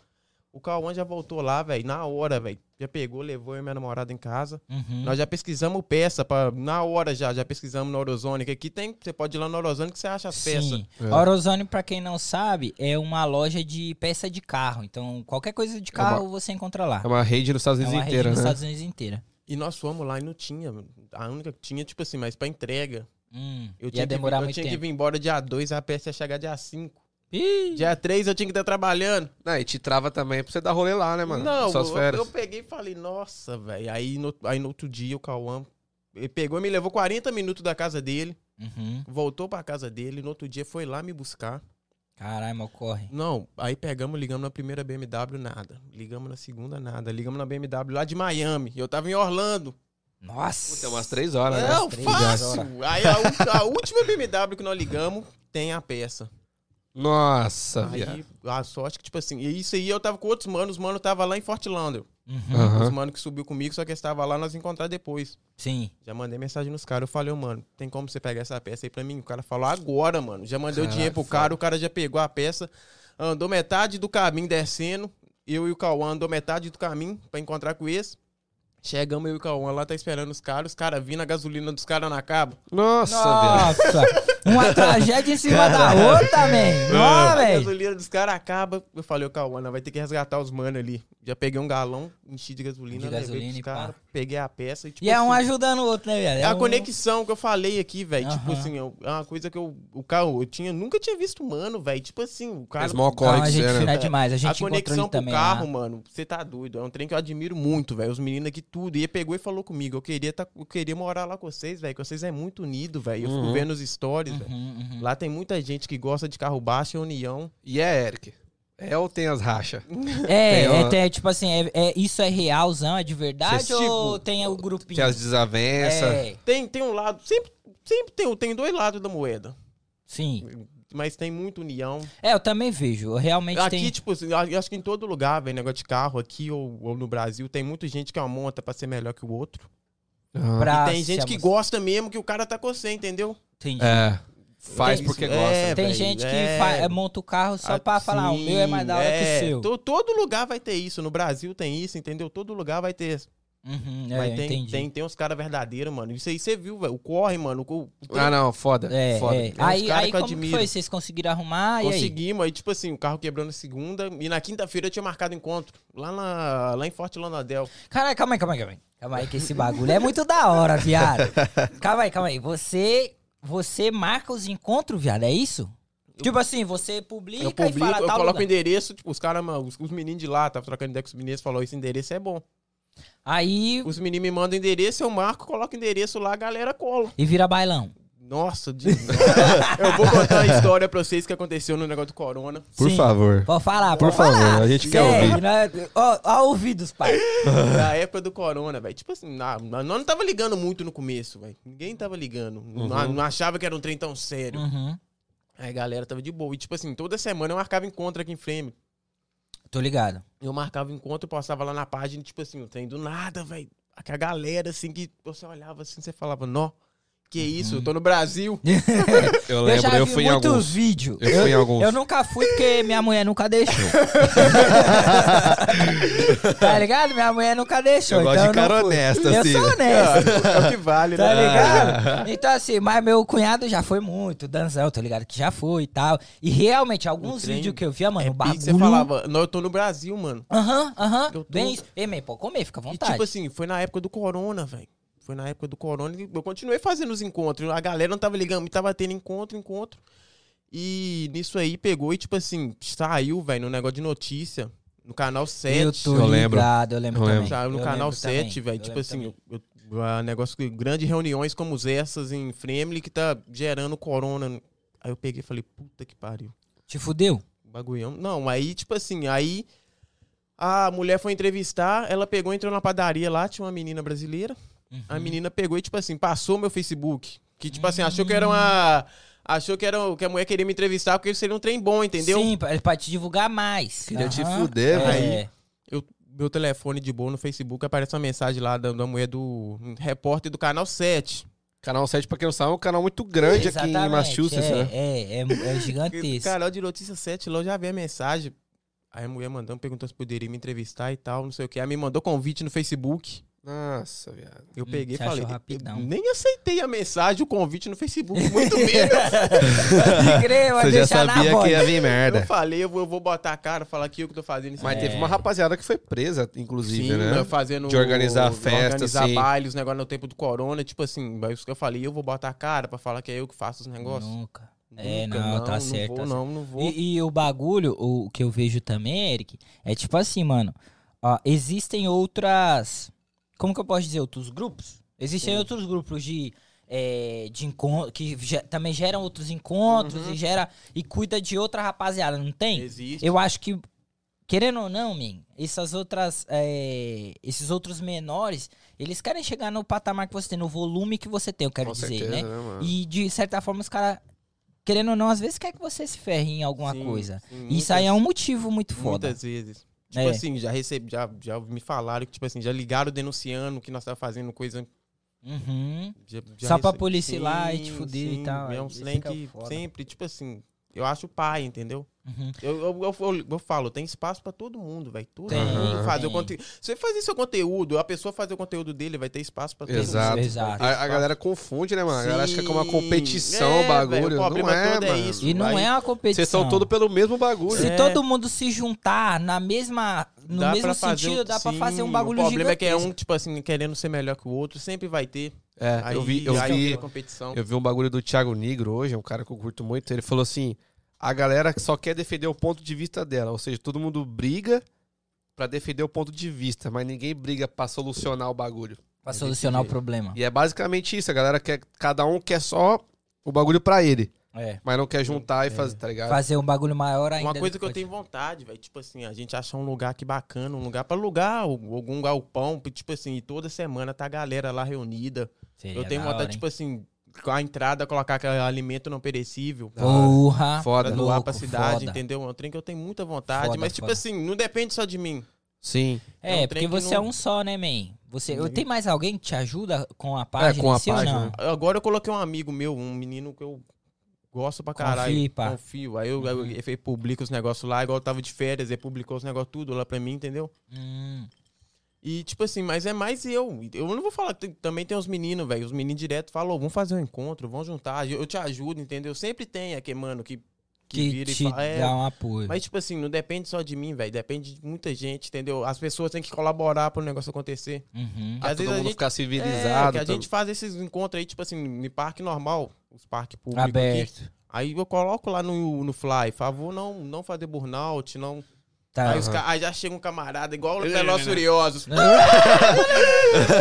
O Cauã já voltou lá, velho, na hora, velho. Já pegou, levou eu e minha namorada em casa. Uhum. Nós já pesquisamos peça, pra, na hora já, já pesquisamos no Orozone. Que aqui tem, você pode ir lá no Orozone que você acha as peças. Sim. É. A Orozone, pra quem não sabe, é uma loja de peça de carro. Então, qualquer coisa de carro você encontra lá. É uma rede nos Estados É Unidos uma rede inteira, nos né? Estados Unidos inteira. E nós fomos lá e não tinha. A única que tinha, tipo assim, mas pra entrega. Hum, Eu ia tinha, que, demorar eu muito tinha que tempo. vir embora dia 2, a peça ia chegar dia 5. Ih, Dia 3 eu tinha que estar trabalhando. Não, e te trava também pra você dar rolê lá, né, mano? Não, Suas eu, férias. eu peguei e falei, nossa, velho. Aí no, aí no outro dia o Cauã ele pegou e me levou 40 minutos da casa dele, Uhum. voltou pra casa dele, no outro dia foi lá me buscar. Caralho, mal corre. Não, aí pegamos, ligamos na primeira BMW, nada. Ligamos na segunda, nada. Ligamos na BMW lá de Miami. Eu tava em Orlando. Nossa. Puta, umas três horas, né? Não, fácil. horas. Aí a, a última BMW que nós ligamos tem a peça. Nossa, viado. Aí a sorte que, tipo assim, e isso aí eu tava com outros manos, os manos tava lá em Fort Lauderdale. Uhum. Os manos que subiu comigo, só que estava lá, nós encontrar depois. Sim. Já mandei mensagem nos caras, eu falei, ô, mano, tem como você pegar essa peça aí pra mim? O cara falou, agora, mano. Já mandei o Caralho, dinheiro pro cara, o cara já pegou a peça, andou metade do caminho descendo, eu e o Cauã andou metade do caminho pra encontrar com esse. Chegamos eu e o Cauã lá, tá esperando os caras, os caras vindo, a gasolina dos caras não acaba. Nossa, velho. (laughs) Uma tragédia em cima da outra, man. Ó, a velho. gasolina dos caras acaba. Eu falei, ô Cauã, nós vai ter que resgatar os mano ali. Já peguei um galão, enchi de gasolina, De levei gasolina pros caras, peguei a peça e tipo E é um assim, ajudando o outro, né, velho? É a um- conexão que eu falei aqui, velho. Tipo assim, eu- é uma coisa que eu. O carro, eu tinha, nunca tinha visto humano, velho. Tipo assim, o cara. Mas mó Não, corre a gente né? é demais. A A gente encontrou conexão pro também carro, lá. mano, você tá doido. É um trem que eu admiro muito, velho. Os meninos aqui tudo. E ele pegou e falou comigo. Eu queria, tá, eu queria morar lá com vocês, velho. Que vocês é muito unido, velho. Eu fico Uhum. vendo os stories, Uhum, uhum. Lá tem muita gente que gosta de carro baixo e união. E é, Eric? É ou tem as rachas? É, Tem é, uma- tem, tipo assim, é, é- isso é realzão, é de verdade Cês, tipo, ou tem o grupinho? Tem as desavenças. É, Tem, tem um lado. Sempre, sempre tem, tem dois lados da moeda. sim. Mas tem muita união. É, eu também vejo. Eu realmente Aqui, tem. tipo, assim, eu acho que em todo lugar, velho, negócio de carro, aqui ou, ou no Brasil, tem muita gente que é uma monta pra ser melhor que o outro. Aham. pra e tem gente que gosta mesmo que o cara tá com você, entendeu? Entendi. É. Faz Tem porque isso. gosta. É, Tem velho, gente que é. fa- é, monta o carro só pra falar, o meu é mais da hora que é. o seu. To- Todo lugar vai ter isso. No Brasil tem isso, entendeu? Todo lugar vai ter. Uhum, é, Vai eu tem, entendi. tem, tem uns caras verdadeiros, mano. Isso aí você viu, velho. O corre, mano. O, o- Ah, não, foda. É, foda. é. Aí, aí que eu como que foi? Vocês conseguiram arrumar? E aí? Conseguimos, aí, tipo assim, o carro quebrou na segunda. E na quinta-feira eu tinha marcado encontro. Lá, na, lá em Forte Lonadel. Caralho, calma aí, calma aí, calma aí. Calma aí, que esse bagulho é muito da hora, viado. (laughs) Calma aí, calma aí. Você, você marca os encontros, viado, é isso? Tipo assim, você publica, Eu e publico, fala eu coloco o endereço, tipo, os caras, os, os meninos de lá, tava trocando ideia com os meninos, falou, esse endereço é bom. Aí, Os meninos me mandam endereço, eu marco, coloco endereço lá, a galera cola. e vira bailão. Nossa, de... eu vou contar uma história pra vocês que aconteceu no negócio do Corona. Por Sim. favor. Pode falar, Por favor, a gente quer Segue, ouvir. né? Ó, ó ouvidos, pai. (laughs) Na época do Corona, velho. Tipo assim, nós não tava ligando muito no começo, velho. Ninguém tava ligando. Não, não achava que era um trem tão sério. Uhum. Aí a galera tava de boa. E tipo assim, toda semana eu marcava encontro aqui em Frame. Tô ligado. Eu marcava encontro, eu postava lá na página, tipo assim, o trem do nada, velho. A galera, assim, que você olhava assim, você falava, nó, que isso, eu tô no Brasil. (laughs) Eu Eu lembro, já eu, vi fui em muitos alguns. vídeos. Eu fui em alguns. Eu nunca fui porque minha mulher nunca deixou. (laughs) tá ligado? Minha mulher nunca deixou. Eu gosto então de cara fui. honesto, Eu assim. sou honesto. é o que vale, Tá né? ligado? (laughs) Então, assim, mas meu cunhado já foi muito, Danzão, tô ligado que já foi e tal. E realmente, alguns vídeos que eu via, mano, É o bagulho. você falava, não, eu tô no Brasil, mano. Aham, aham. Eu tô- Bem isso. Ei, man, pode comer, fica à E vontade. tipo assim, foi na época do Corona, velho. Foi na época do Corona eu continuei fazendo os encontros. A galera não tava ligando, tava tendo encontro, encontro. E nisso aí pegou e, tipo assim, saiu, velho, no negócio de notícia, no canal 7. eu tô Eu lembro. eu lembro Eu também. Saiu no Eu canal lembro também, 7, velho. Tipo assim, eu, eu, ah, negócio de grandes reuniões como essas em Fremle que tá gerando corona. Aí eu peguei e falei, puta que pariu. Te fudeu? Bagulhão. Não, aí, tipo assim, aí a mulher foi entrevistar, ela pegou, entrou na padaria lá, tinha uma menina brasileira. A Uhum. menina pegou e, tipo assim, passou meu Facebook. Que, tipo assim, achou que era uma. Achou que, era, que a mulher queria me entrevistar porque seria um trem bom, entendeu? Sim, pra, pra te divulgar mais. Queria te Aham. fuder, É. velho. Eu, meu telefone de boa no Facebook aparece uma mensagem lá da, da mulher do um repórter do canal 7. Canal 7, pra quem não sabe, é um canal muito grande aqui em Exatamente, Massachusetts, é, né? É, é, é gigantesco. Canal de notícia 7, lá eu já vi a mensagem. Aí a mulher mandando, perguntou se poderia me entrevistar e tal, não sei o que. Aí me mandou convite no Facebook. Nossa, viado. Eu Hum, peguei e falei. rapidão. eu nem aceitei a mensagem, o convite no Facebook, muito menos. (laughs) Vai Você já sabia que ia vir eu merda. falei, eu vou, eu vou botar a cara, falar aqui o que eu tô fazendo. isso Mas aqui. teve uma rapaziada que foi presa, inclusive, Sim, né? eu fazendo. De organizar festa, Organizar assim. baile, os negócios no tempo do corona. Tipo assim, isso que eu falei, eu vou botar a cara pra falar que é eu que faço os negócios. Nunca. É, Nunca, não, tá não certo. Vou, tá não, não vou. E, e o bagulho, o que eu vejo também, Eric, é tipo assim, mano. ó, existem outras. Como que eu posso dizer? Outros grupos? Existem Sim. outros grupos de. é, de encontro que ge- também geram outros encontros Uhum. e gera e cuida de outra rapaziada, não tem? Existe. Eu acho que, querendo ou não, min, essas outras, é, esses outros menores, eles querem chegar no patamar que você tem, no volume que você tem, eu quero Com dizer, certeza, né? né? E de certa forma os caras, querendo ou não, às vezes quer que você se ferre em alguma Sim, coisa. sim, Isso aí é um muitas- motivo muito foda. Muitas vezes. Tipo É. assim, já recebi, já, já me falaram que, tipo assim, já ligaram denunciando que nós tava fazendo coisa. Uhum. já- já Só pra rece- polícia ir lá e te Sim, fuder e sim, tal, É um trem que é o que foda. sempre, tipo assim. eu acho pai, entendeu? Uhum. Eu, eu, eu, eu- falo, tem espaço pra todo mundo, velho. Todo Tem, mundo fazer tem. o conteúdo. Você fazer seu conteúdo, a pessoa fazer o conteúdo dele, vai ter espaço pra todo Exato. mundo. Exato. Vai ter A, a galera confunde, né, mano? A galera acha que é uma Sim. competição É, o bagulho. velho, o problema não é, todo é mano. isso. E não Vai- é uma competição. Vocês são todos pelo mesmo bagulho. Se É. todo mundo se juntar na mesma, no Dá mesmo sentido, um- dá pra sim, fazer um bagulho O problema é que é gigantesco. um, tipo assim, querendo ser melhor que o outro, sempre vai ter. É, Aí, eu vi, eu aí vi, competição. eu vi um bagulho do Thiago Negro hoje, é um cara que eu curto muito. Ele falou assim: a galera só quer defender o ponto de vista dela. Ou seja, todo mundo briga pra defender o ponto de vista, mas ninguém briga pra solucionar o bagulho. Pra solucionar o jeito. problema. E é basicamente isso, a galera quer. Cada um quer só o bagulho pra ele. É. Mas não quer juntar e fazer, tá ligado? Fazer um bagulho maior ainda. Uma coisa que eu tenho vontade, velho, tipo assim, a gente achar um lugar aqui bacana, um lugar pra alugar, al- algum galpão, tipo assim, e toda semana tá a galera lá reunida. Seria eu tenho vontade, hora, tipo assim, com a entrada, colocar aquele alimento não perecível. Porra. Foda. Pra Louco, doar pra cidade, foda. entendeu? É um trem que eu tenho muita vontade. Foda, mas, tipo foda. assim, não depende só de mim. Sim. É um É, trem porque que você não- é um só, né, man? Você, eu, Uhum. tem mais alguém que te ajuda com a página com a si ou página. não? Agora eu coloquei um amigo meu, um menino que eu gosto pra caralho. Confia, pá. Confio. Aí eu, eu, ele publica os negócios lá, igual eu tava de férias, ele publicou os negócios tudo lá pra mim, entendeu? Hum, E, tipo assim, mas é mais eu. Eu não vou falar, também tem os meninos, velho. Os meninos direto falam, "Ô, vamos fazer um encontro, vamos juntar, eu te ajudo, entendeu? Sempre tem aqui, mano, que, que, que vira te e fala. "É, dá um apoio. Mas, tipo assim, não depende só de mim, velho. Depende de muita gente, entendeu? As pessoas têm que colaborar pro negócio acontecer. Uhum. Pra Às todo vezes a mundo gente- ficar É, civilizado. que a gente faz esses encontros aí, tipo assim, em parque normal, os parques públicos aqui. Aberto. Aí eu coloco lá no, no Fly, favor não, não fazer burnout, não... Tá. Aí, os ca- aí já chega um camarada igual o Velozes Furiosos.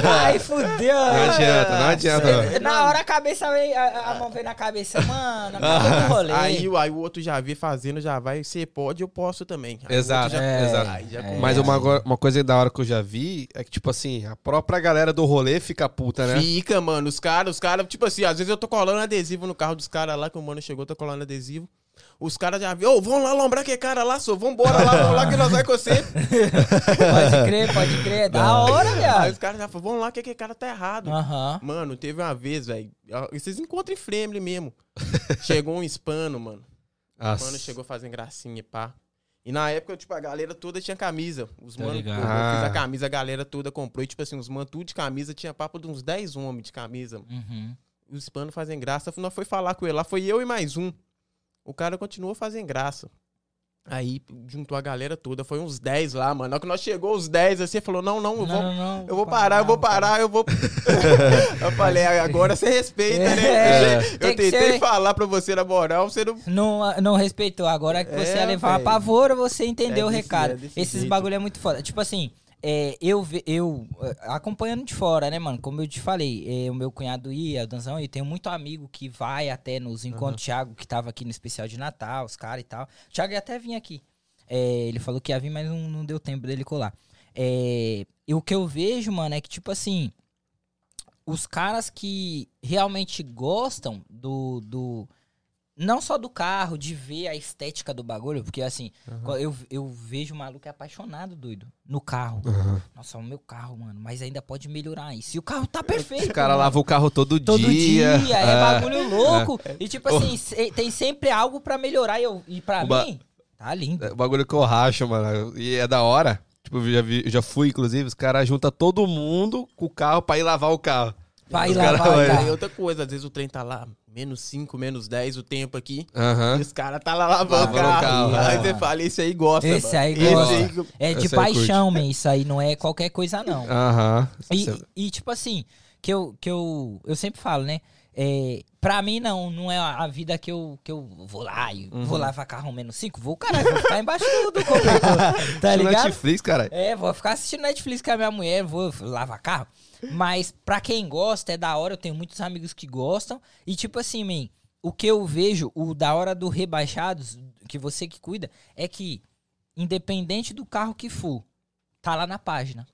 Ai, fudeu. Não adianta, não adianta. Cê- Na hora a cabeça vem, a, a mão vem na cabeça, mano, o rolê. Aí, o- aí o outro já vê fazendo, já vai, você pode, eu posso também. Aí Exato, já- é, exato. Aí já é. Mas uma, uma coisa da hora que eu já vi é que, tipo assim, a própria galera do rolê fica puta, né? Fica, mano, os caras, os caras, tipo assim, às vezes eu tô colando adesivo no carro dos caras lá, que o mano chegou, tô colando adesivo. Os caras já viram, ô, vamos lá lombrar que cara lá, só, vambora lá, vamos lá que nós vai com você. (laughs) Pode crer, pode crer. Da hora, Aí viado. os caras já falaram, vamos lá que aquele cara tá errado. Aham. Mano, teve uma vez, velho, vocês encontram em Fremle mesmo. chegou um hispano, mano. O mano chegou fazendo gracinha, e pá. E na época, tipo, a galera toda tinha camisa. Os Tá mano, eu, eu fiz Ah. a camisa, a galera toda comprou. E, tipo assim, os mano tudo de camisa, tinha papo de uns 10 homens de camisa. Uhum. E os hispanos fazem graça. Nós foi falar com ele lá, foi eu e mais um. O cara continuou fazendo graça. Aí juntou a galera toda, foi uns 10 lá, mano. Na hora que nós chegou os 10, assim, falou: Não, não, eu vou, Não, não, eu vou parar, eu vou parar, eu vou. (laughs) (laughs) eu falei: Agora você respeita, né? É, eu tentei ser- falar pra você na moral, você não. Não, não respeitou. Agora que você É, ia levar uma velho. pavora, você entendeu É o recado. é desse Esses jeito. bagulho é muito foda. Tipo assim, é, eu, eu eh, acompanhando de fora, né, mano? Como eu te falei, eh, o meu cunhado ia, o Danzão, e tenho muito amigo que vai até nos encontros. Thiago, que tava aqui no especial de Natal, os caras e tal. O Thiago ia até vir aqui. É, ele falou que ia vir, mas não, não deu tempo dele colar. É, e o que eu vejo, mano, é que, tipo assim, os caras que realmente gostam do, do. Não só do carro, de ver a estética do bagulho, porque assim, eu, eu vejo o maluco é apaixonado, doido, no carro. Nossa, o meu carro, mano, mas ainda pode melhorar isso. E o carro tá (laughs) perfeito. O cara mano. lava o carro todo, Todo dia, é, (laughs) é. bagulho louco. E tipo assim, se- tem sempre algo pra melhorar. E, eu, e pra mim, tá lindo. É o bagulho que eu racho, mano. E é da hora. Tipo, eu já, vi- já fui, inclusive, os caras juntam todo mundo com o carro pra ir lavar o carro. Vai Os lá, cara vai vai- lá. E outra coisa, às vezes o trem tá lá, menos 5, menos 10 o tempo aqui. Aham. E os caras tá lá lavando o carro. carro, Aí é. você fala, esse aí gosta. Esse mano. aí Esse gosta. aí- É de paixão, man, isso aí não é qualquer coisa, não. Aham. E, Cê- e, tipo assim, que eu, que eu, eu sempre falo, né? É, pra mim, não, não é a vida que eu, que eu vou lá e Uhum. vou lavar carro menos 5. Vou, caralho, vou ficar embaixo do, do cobertor, (laughs) tá ligado? Netflix, cara. É, vou ficar assistindo Netflix com a minha mulher, vou lavar carro. Mas pra quem gosta, é da hora, eu tenho muitos amigos que gostam. E tipo assim, man, o que eu vejo, o da hora do Rebaixados, que você que cuida, é que, independente do carro que for, tá lá na página.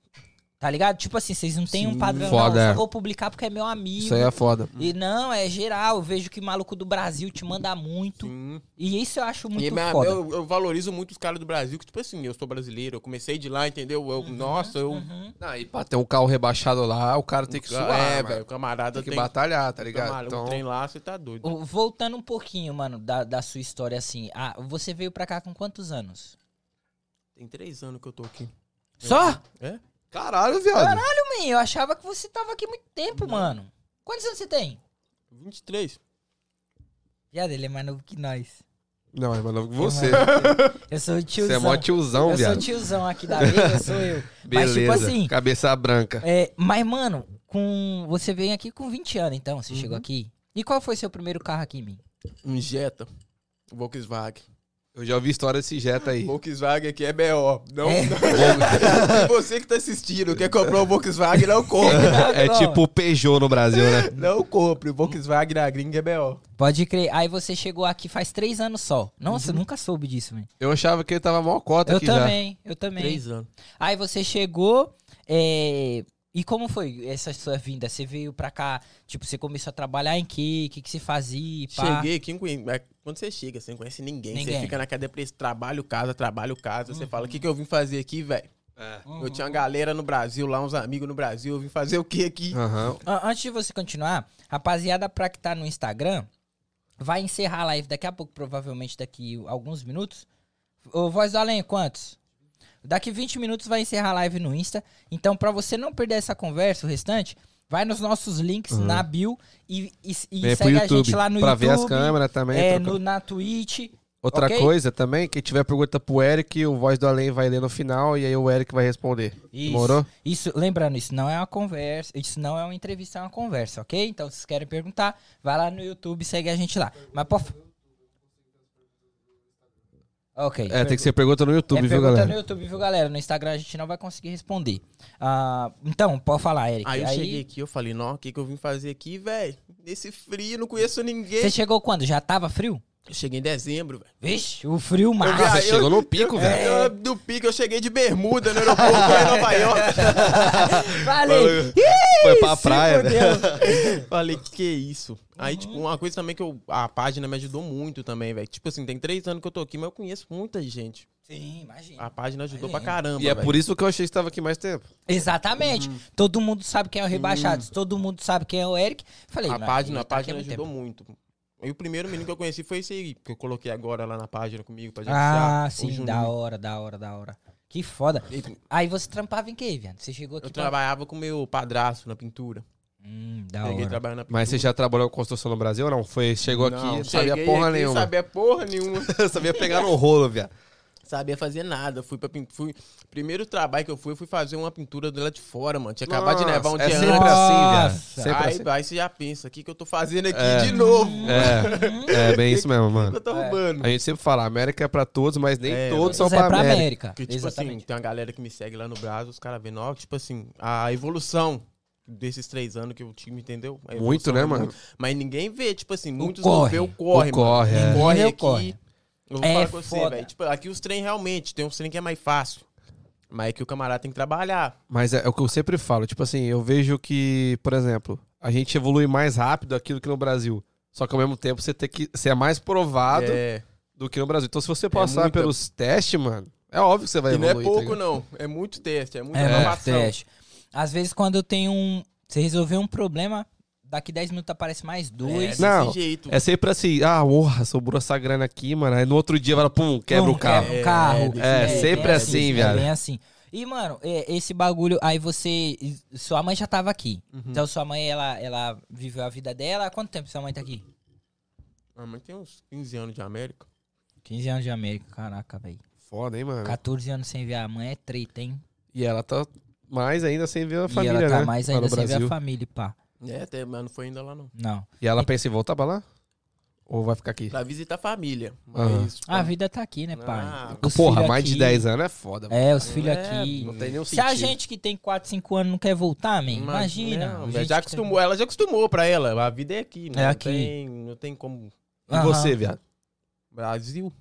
Tá ligado? Tipo assim, vocês não têm um Sim. padrão, Foda, não. é. Só vou publicar porque é meu amigo. Isso aí é foda. E não, é geral. Eu vejo que maluco do Brasil te manda muito. Sim. E isso eu acho muito E minha- foda. eu, eu valorizo muito os caras do Brasil, que, tipo assim, eu sou brasileiro, eu comecei de lá, entendeu? Eu, nossa, eu. Uhum. Não, e pra ter um carro rebaixado lá, o cara tem que suar. é, velho, o camarada Tem que tem. batalhar, tá ligado? Camarada, Então, Um trem lá, você tá doido. Voltando um pouquinho, mano, da, da sua história, assim. Ah, você veio pra cá com quantos anos? Tem três anos que eu tô aqui. Só? É? Caralho, viado. Caralho, man, eu achava que você tava aqui muito tempo, mano. Quantos anos você tem? 23. Viado, ele é mais novo que nós. Não, é mais novo que você. Eu sou o Você tiozão. é mó tiozão, eu sou o viado. tiozão aqui da mesa, sou eu. (laughs) Mas, Beleza. tipo assim, Cabeça branca. é, mas, mano, com você veio aqui com 20 anos, então, você Uhum. chegou aqui. E qual foi seu primeiro carro aqui, mim? Um Jetta. Volkswagen. Eu já ouvi história desse Jetta aí. Volkswagen aqui é BO. Não, É. não. (laughs) Se você que tá assistindo quer comprar um Volkswagen, não compre. É Não. tipo o Peugeot no Brasil, né? (laughs) Não compre. O Volkswagen na gringa é BO. Pode crer. Aí você chegou aqui faz três anos só. Nossa, eu Uhum. nunca soube disso, velho. Eu achava que ele tava mó cota Eu aqui já. também, eu também. Três anos. Aí você chegou, é, e como foi essa sua vinda? Você veio pra cá, tipo, você começou a trabalhar em quê? O que, que você fazia? Pá? Cheguei aqui, não conhe- é, quando você chega, você não conhece ninguém. Ninguém. Você fica na cadeia preço, trabalho, casa, trabalho, casa. Você fala, o que, que eu vim fazer aqui, velho? É. Uhum. Eu tinha uma galera no Brasil, lá uns amigos no Brasil. Eu vim fazer o que aqui? An- Antes de você continuar, rapaziada, pra que tá no Instagram, vai encerrar a live daqui a pouco, provavelmente daqui alguns minutos. Ô, Voz do Além, quantos? Daqui 20 minutos vai encerrar a live no Insta. Então, pra você não perder essa conversa, o restante, vai nos nossos links na bio e, e, e segue a YouTube. gente lá no pra YouTube. ver as câmeras também. É, no, na Twitch. Outra ok? coisa também, quem tiver pergunta pro Eric, o Voz do Além vai ler no final e aí o Eric vai responder. Isso. Demorou? Isso, lembrando, isso não é uma conversa, isso não é uma entrevista, é uma conversa, ok? Então, se vocês querem perguntar, vai lá no YouTube e segue a gente lá. Mas pô. Ok. É, tem que ser pergunta no YouTube, é viu, pergunta galera? no YouTube, viu, galera? No Instagram a gente não vai conseguir responder. Ah, então, pode falar, Eric. Aí eu cheguei aqui, eu falei, não, o que, que eu vim fazer aqui, velho? Nesse frio, não conheço ninguém. Você chegou quando? Já tava frio? Eu cheguei em dezembro, velho. Vixe, o frio Ah, massa. você eu- chegou no pico, Eu- velho. eu- Do pico, eu cheguei de bermuda no aeroporto em Nova York. (laughs) Falei. Foi pra praia, velho. fudeu. (laughs) Falei, que isso? Aí, tipo, uma coisa também que eu, a página me ajudou muito também, velho. Tipo assim, tem três anos que eu tô aqui, mas eu conheço muita gente. Sim, imagina. A página ajudou Imagina. pra caramba, E é velho. por isso que eu achei que você tava aqui mais tempo. Exatamente. Todo mundo sabe quem é o Rebaixados, todo mundo sabe quem é o Eric. Falei, A página, a tá há página muito ajudou tempo. muito. E o primeiro menino que eu conheci foi esse aí, que eu coloquei agora lá na página comigo pra gente Ah, sim, da hora, da hora, da hora. Que foda. E Aí você trampava em quê, viado? Você chegou aqui Eu pra... trabalhava com meu padrasto na pintura. Hum, da Peguei hora. trabalhando na pintura. Mas você já trabalhou com construção no Brasil ou não? Foi, chegou Não, aqui, não sabia porra aqui, nenhuma. Sabia porra nenhuma. (laughs) sabia pegar no rolo, viado. Sabia fazer nada. Fui pra pintura. Fui... Primeiro trabalho que eu fui, eu fui fazer uma pintura do lado de fora, mano. Tinha acabado de Nossa, nevar um é dia sempre antes. assim. Nossa. Sempre aí, assim. aí você já pensa, o que, que eu tô fazendo aqui É. de novo? É, é bem isso mesmo, (laughs) O mano. eu tô É. roubando? A gente sempre fala, a América é pra todos, mas nem É, todos são é pra, pra América. América. Porque, tipo assim, Exatamente. tem uma galera que me segue lá no Brasil, os caras vendo, ó, tipo assim, a evolução desses três anos que o time, entendeu? Muito, né, é mano? muito. Mas ninguém vê, tipo assim, muitos corre. não vê o corre, O corre, mano. é. O corre vê o aqui. corre. Eu vou É falar com você, foda. velho. Tipo, aqui os trem realmente, tem uns trem que é mais fácil. Mas é que o camarada tem que trabalhar. Mas é, é o que eu sempre falo, tipo assim, eu vejo que, por exemplo, a gente evolui mais rápido aqui do que no Brasil. Só que ao mesmo tempo você tem que ser mais provado É. do que no Brasil. Então se você passar muita- pelos testes, mano, é óbvio que você vai E não é evoluir. tá pouco, ligado? não. É muito teste, é muita É, muito aprovação. teste. Às vezes, quando eu tenho um... Você resolveu um problema, daqui 10 minutos aparece mais É, dois. desse Não, jeito. É sempre assim, ah, porra, sobrou essa grana aqui, mano. Aí no outro dia vai lá, pum, quebra Pum, o carro. Quebra o carro. É, é, sempre bem assim, é viado. bem assim. E, mano, é, esse bagulho, aí você. Sua mãe já tava aqui. Uhum. Então, sua mãe, ela, ela viveu a vida dela. Há quanto tempo sua mãe tá aqui? A mãe tem uns 15 anos de América. 15 anos de América, caraca, velho. Foda, hein, mano. 14 anos sem ver a mãe é treta, hein? E ela tá mais ainda sem ver a e família, ela tá né? mais ainda sem ver a família, pá. É, até, mas não foi ainda lá, não. Não. E ela pensa em voltar pra lá? Ou vai ficar aqui? Pra visitar a família. Aham. Mas, A vida tá aqui, né, pai? Ah, Os Porra, mais de aqui- 10 anos é foda, mano. É, os filhos É, aqui. Não tem nenhum Se a sentido. gente que tem 4, 5 anos não quer voltar, man, imagina. Não, gente já que tá- acostumou, ela já acostumou pra ela. A vida é aqui, né? É não aqui. Tem, não tem como. E Aham. você, viado? Brasil.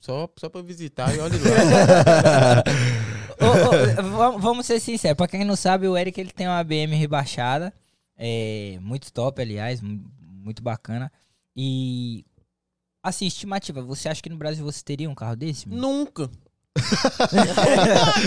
Só, só pra visitar e olha lá. (laughs) ô, ô, vamos- ser sinceros. Pra quem não sabe, o Eric ele tem uma BM rebaixada. É, muito top, aliás. mu- Muito bacana. E. Assim, estimativa. Você acha que no Brasil você teria um carro desse? Nunca.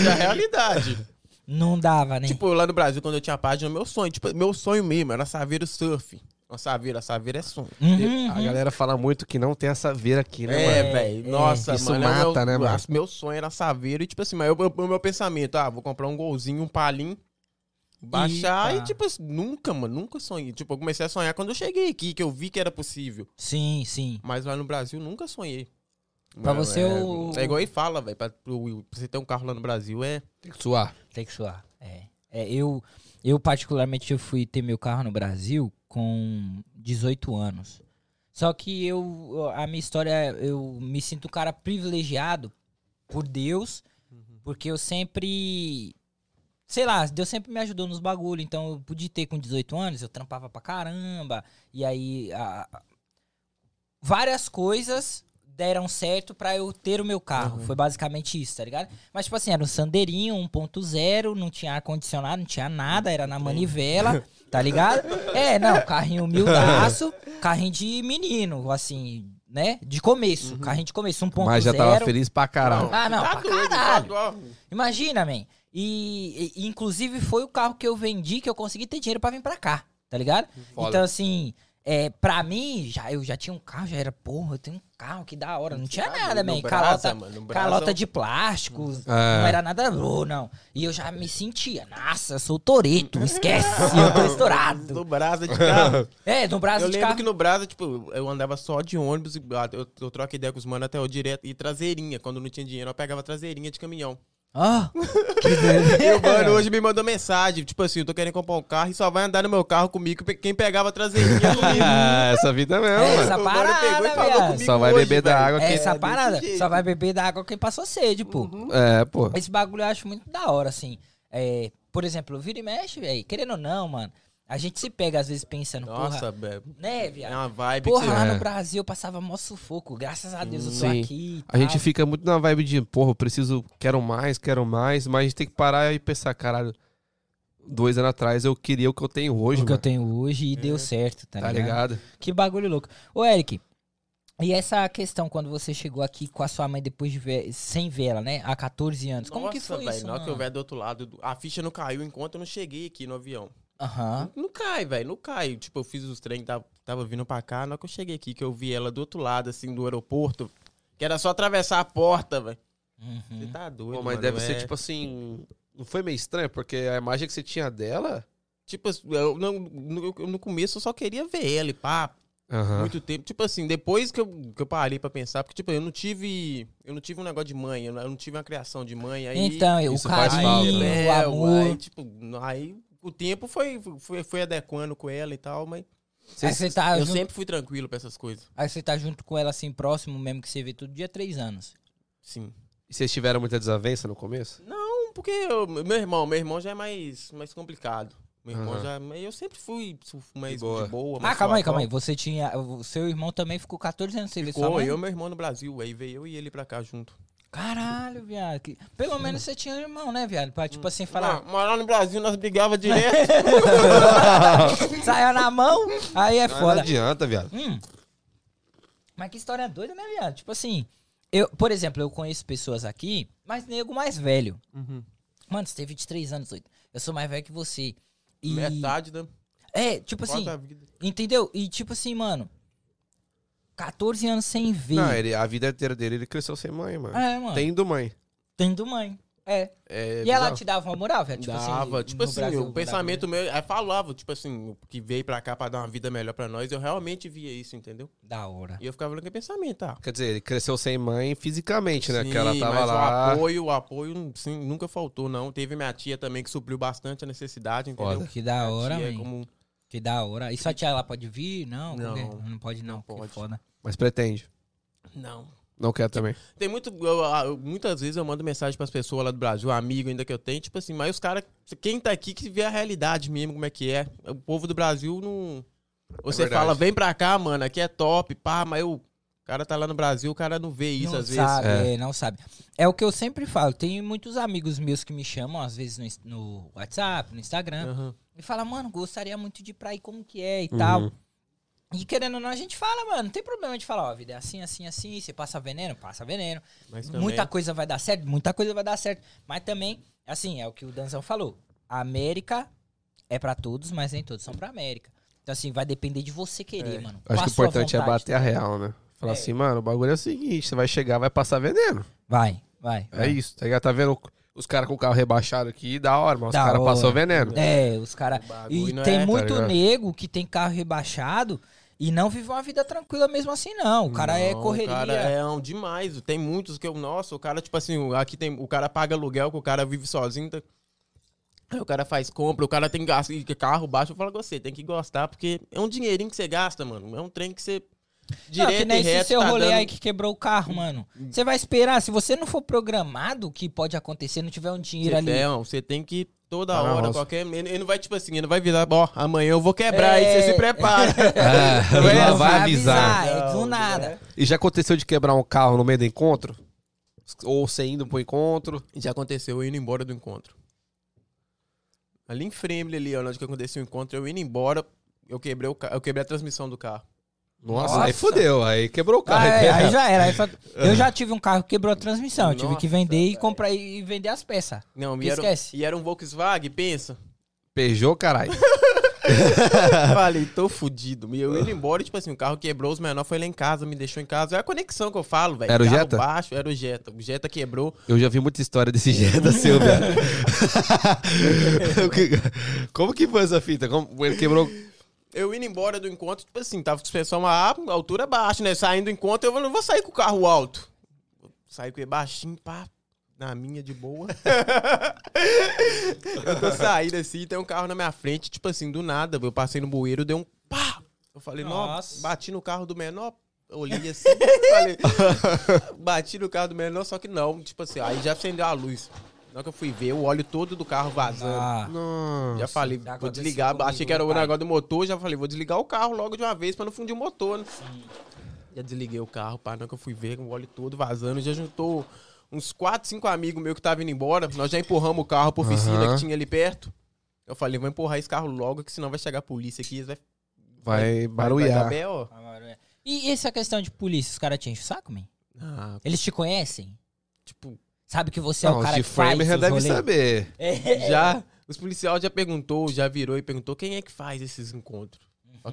é a (laughs) realidade. Não dava, né? Tipo, lá no Brasil, quando eu tinha página, meu sonho, tipo, meu sonho mesmo era Saveiro Surf. Uma Saveira, Saveira é sonho. Uhum, A uhum. galera fala muito que não tem essa veira aqui, né, É, mano? velho. é. Nossa, Isso mano. é mata, meu, né, mano? Meu sonho era Saveiro e, tipo assim, mas eu- eu- o meu pensamento, ah, vou comprar um golzinho, um palim, baixar Eita. e, tipo, assim, nunca, mano, nunca sonhei. Tipo, eu comecei a sonhar quando eu cheguei aqui, que eu vi que era possível. Sim, sim. Mas lá no Brasil, nunca sonhei. Pra Mano, você, é, o- É igual ele fala, velho. Pra, pra você ter um carro lá no Brasil é. Tem que suar. Tem que suar. É. É, eu, eu, particularmente, eu fui ter meu carro no Brasil com 18 anos. Só que eu, a minha história, eu me sinto um cara privilegiado por Deus, porque eu sempre. Sei lá, Deus sempre me ajudou nos bagulho. Então eu pude ter com 18 anos, eu trampava pra caramba. E aí. a- a- várias coisas deram certo pra eu ter o meu carro. Uhum. Foi basicamente isso, tá ligado? Mas, tipo assim, era um Sandeirinho 1.0, não tinha ar-condicionado, não tinha nada, era na manivela, (laughs) tá ligado? É, não, carrinho humildaço, carrinho de menino, assim, né? De começo, carrinho de começo, 1.0. Mas já tava feliz pra caralho. Ah, não, tá pra doido, caralho. só- Imagina, man. E, e- inclusive foi o carro que eu vendi que eu consegui ter dinheiro pra vir pra cá, tá ligado? Foda. Então, assim, é, pra mim, já, eu já tinha um carro, já era, porra, eu tenho um carro, que da hora. Não tinha nada, man. no Calota, mano, no calota de plásticos, É. não era nada, oh, não. E eu já me sentia, nossa, eu sou Toreto, (laughs) esquece, eu tô No estourado. Brasa de carro. (laughs) É, no braço eu de lembro carro. que no Brasa, tipo, eu andava só de ônibus, ah, eu, eu troco ideia com os manos até o direto. E traseirinha, quando não tinha dinheiro, eu pegava traseirinha de caminhão. Ah, que E o mano hoje me mandou mensagem, tipo assim, eu tô querendo comprar um carro e só vai andar no meu carro comigo quem pegava a traseirinha comigo. Ah, (laughs) essa vida é mesmo, Essa mano. E parada, falou viado. comigo Só vai hoje, beber da água quem- Essa É, desse parada, só vai beber da água quem passou sede, pô. É, pô. Esse bagulho eu acho muito da hora, assim. É, por exemplo, vira e mexe, velho. Querendo ou não, mano. A gente se pega, às vezes, pensando, Nossa, porra, velho. né, É viado? uma vibe Porra, que lá É. no Brasil eu passava mó sufoco. Graças a Deus eu tô Sim. aqui. A gente fica muito na vibe de, porra, eu preciso, quero mais, quero mais, mas a gente tem que parar e pensar, caralho, dois anos atrás eu queria o que eu tenho hoje, o que eu tenho hoje e deu certo, tá, Tá ligado? ligado? Que bagulho louco. Ô, Eric, e essa questão quando você chegou aqui com a sua mãe depois de ver, sem ver ela, né? Há 14 anos. Como que Nossa, foi velho, isso, Na hora que eu ver do outro lado, do- a ficha não caiu enquanto eu não cheguei aqui no avião. Aham. Não cai, velho, não cai. Tipo, eu fiz os trem, tava, tava vindo pra cá, na hora que eu cheguei aqui, que eu vi ela do outro lado, assim, do aeroporto, que era só atravessar a porta, velho. Você Uhum. tá doido, Pô, mas mano, deve é- ser, tipo assim, não foi meio estranho? Porque a imagem que você tinha dela... Tipo, eu, não, no, eu- no começo eu só queria ver ela e pá, Aham. muito tempo. Tipo assim, depois que eu, que eu parei pra pensar, porque, tipo, eu não tive. Eu não tive um negócio de mãe, eu não, eu não tive uma criação de mãe. Aí, Então, o carinho, falta, é, o amor. Aí, tipo, aí o tempo foi, foi, foi adequando com ela e tal, mas Aí você tá eu junto, sempre fui tranquilo pra essas coisas. aí você tá junto com ela assim, próximo mesmo, que você vê todo dia três anos. Sim. E vocês tiveram muita desavença no começo? Não, porque eu- meu irmão, meu irmão já é mais, mais complicado. Meu irmão Aham. já. mas Eu sempre fui mais De boa. de boa. Ah, mais calma aí, calma aí. Você tinha. O seu irmão também ficou 14 anos sem ver sua mãe? eu e meu irmão no Brasil. Aí veio eu e ele pra cá junto. Caralho, viado. que- Pelo menos você tinha um irmão, né, viado? Pra, tipo assim, falar. Mas lá no Brasil nós brigava direto. (laughs) Saiu na mão, aí é Não foda. adianta, viado. Hum. Mas que história doida, né, viado? Tipo assim, eu, por exemplo, eu conheço pessoas aqui, mas nego mais velho. Uhum. Mano, você tem 23 anos, doido. Eu sou mais velho que você. E. Metade da É, tipo assim, quase entendeu? E tipo assim, mano. 14 anos sem ver. Não, ele, a vida inteira dele, ele cresceu sem mãe, mano. É, mano. Tendo mãe. Tendo mãe. É. É e ela te dava uma moral, velho? Tipo Dava, assim, tipo assim, Brasil, o pensamento meu, aí falava, tipo assim, que veio pra cá pra dar uma vida melhor pra nós, eu realmente via isso, entendeu? Da hora. E eu ficava olhando que pensamento, tá? Quer dizer, ele cresceu sem mãe fisicamente, né? Sim, que ela tava lá. o apoio, o apoio, sim, nunca faltou, não. Teve minha tia também que supriu bastante a necessidade, entendeu? Foda. Que da hora, é mano. como... Que da hora. E sua tia, ela pode vir? Não? Não. Não pode não. Não que pode. foda. Mas pretende. Não. Não quer também. Tem muito. eu- eu- muitas vezes eu mando mensagem pras pessoas lá do Brasil, amigo ainda que eu tenho, tipo assim, mas os caras. Quem tá aqui que vê a realidade mesmo, como é que é. O povo do Brasil não. Você verdade. fala, vem pra cá, mano, aqui é top, pá, mas eu. cara tá lá no Brasil, o cara não vê isso não às sabe, vezes. é, não sabe. É o que eu sempre falo. Tem muitos amigos meus que me chamam, às vezes no, no WhatsApp, no Instagram, Aham. e falam, mano, gostaria muito de ir pra aí como que é e Uhum. tal. E querendo ou não, a gente fala, mano, não tem problema de falar, ó, a vida é assim, assim, assim, você passa veneno, passa veneno. Também, Muita coisa vai dar certo, muita coisa vai dar certo. Mas também, assim, é o que o Danzão falou. A América é pra todos, mas nem todos são pra América. Então, assim, vai depender de você querer, É. mano. Acho que a o importante é vontade, bater a tá ligado? real, né? Falar É. assim, mano, o bagulho é o seguinte, você vai chegar, vai passar veneno. Vai, vai. É vai. isso, tá ligado? Tá vendo os caras com o carro rebaixado aqui, da hora, mas Da os caras passou veneno. É, os caras. E tem é, tá muito ligado? nego que tem carro rebaixado e não vive uma vida tranquila mesmo assim, não. O cara é Não, correria. O cara é um demais. Tem muitos que eu. Nossa, o cara, tipo assim, aqui tem. O cara paga aluguel, que o cara vive sozinho. tá- Aí o cara faz compra, o cara tem gasto carro baixo. Eu falo com você, tem que gostar, porque é um dinheirinho que você gasta, mano. É um trem que você. Não, Direto que nem e reto, seu tá rolê dando- aí que quebrou o carro, mano. Você vai esperar, se você não for programado, o que pode acontecer, não tiver um dinheiro Você, ali. tem, ó, você tem que toda Tá hora, qualquer. Ele ele não vai, tipo assim, ele não vai virar, ó, amanhã eu vou quebrar, aí É. você se prepara. (laughs) É, Ele ela não vai avisar. é do Não, nada. E já aconteceu de quebrar um carro no meio do encontro? Ou você indo pro encontro? Já aconteceu eu indo embora do encontro. Ali em Fremle, ali, onde que aconteceu o encontro, eu indo embora, eu quebrei, o ca... eu quebrei a transmissão do carro. Nossa, Nossa. aí fudeu, aí quebrou o carro. Ah, é, aí aí já era. aí (laughs) só- Eu já tive um carro que quebrou a transmissão. Eu tive que vender e comprar e vender as peças. Não, e era, um- esquece. e era um Volkswagen, pensa. Peugeot, caralho. (laughs) Falei, tô fudido. E eu indo embora, e, tipo assim, o carro quebrou, os menores foi lá em casa, me deixou em casa. É a conexão que eu falo, velho. Era o Carro Jetta? baixo, era o Jetta. O Jetta quebrou. Eu já vi muita história desse Jetta (laughs) seu, velho. Como que foi essa fita? Como ele quebrou. Eu indo embora do encontro, tipo assim, tava com o pessoal uma altura baixa, né? Saindo do encontro, eu não vou sair com o carro alto. Vou sair com ele baixinho, pá, na minha de boa. (laughs) eu tô saindo assim, tem um carro na minha frente, tipo assim, do nada, eu passei no bueiro, deu um pá. Eu falei, Nossa. bati no carro do menor, olhei assim, (laughs) falei, (laughs) bati no carro do menor, só que não, tipo assim, aí já acendeu a luz. Na hora que eu fui ver, o óleo todo do carro vazando. Ah, Nossa. Já falei, Já vou desligar. comigo, Achei que era o pai. negócio do motor, já falei, vou desligar o carro logo de uma vez pra não fundir o motor, né? Já desliguei o carro, pá, na hora que eu fui ver, o óleo todo vazando, já juntou uns 4, 5 amigos meus que estavam indo embora. Nós já empurramos o carro pra oficina Aham. que tinha ali perto. Eu falei, vou empurrar esse carro logo, que senão vai chegar a polícia aqui, eles vai, Vai vai barulhar. B.O. E essa questão de polícia, os caras te enchem o saco, man? Ah, Eles te conhecem? tipo, Sabe que você é Não, o os cara de que faz já os deve rolê? saber. É. já, os policiais já perguntou, já virou e perguntou quem é que faz esses encontros.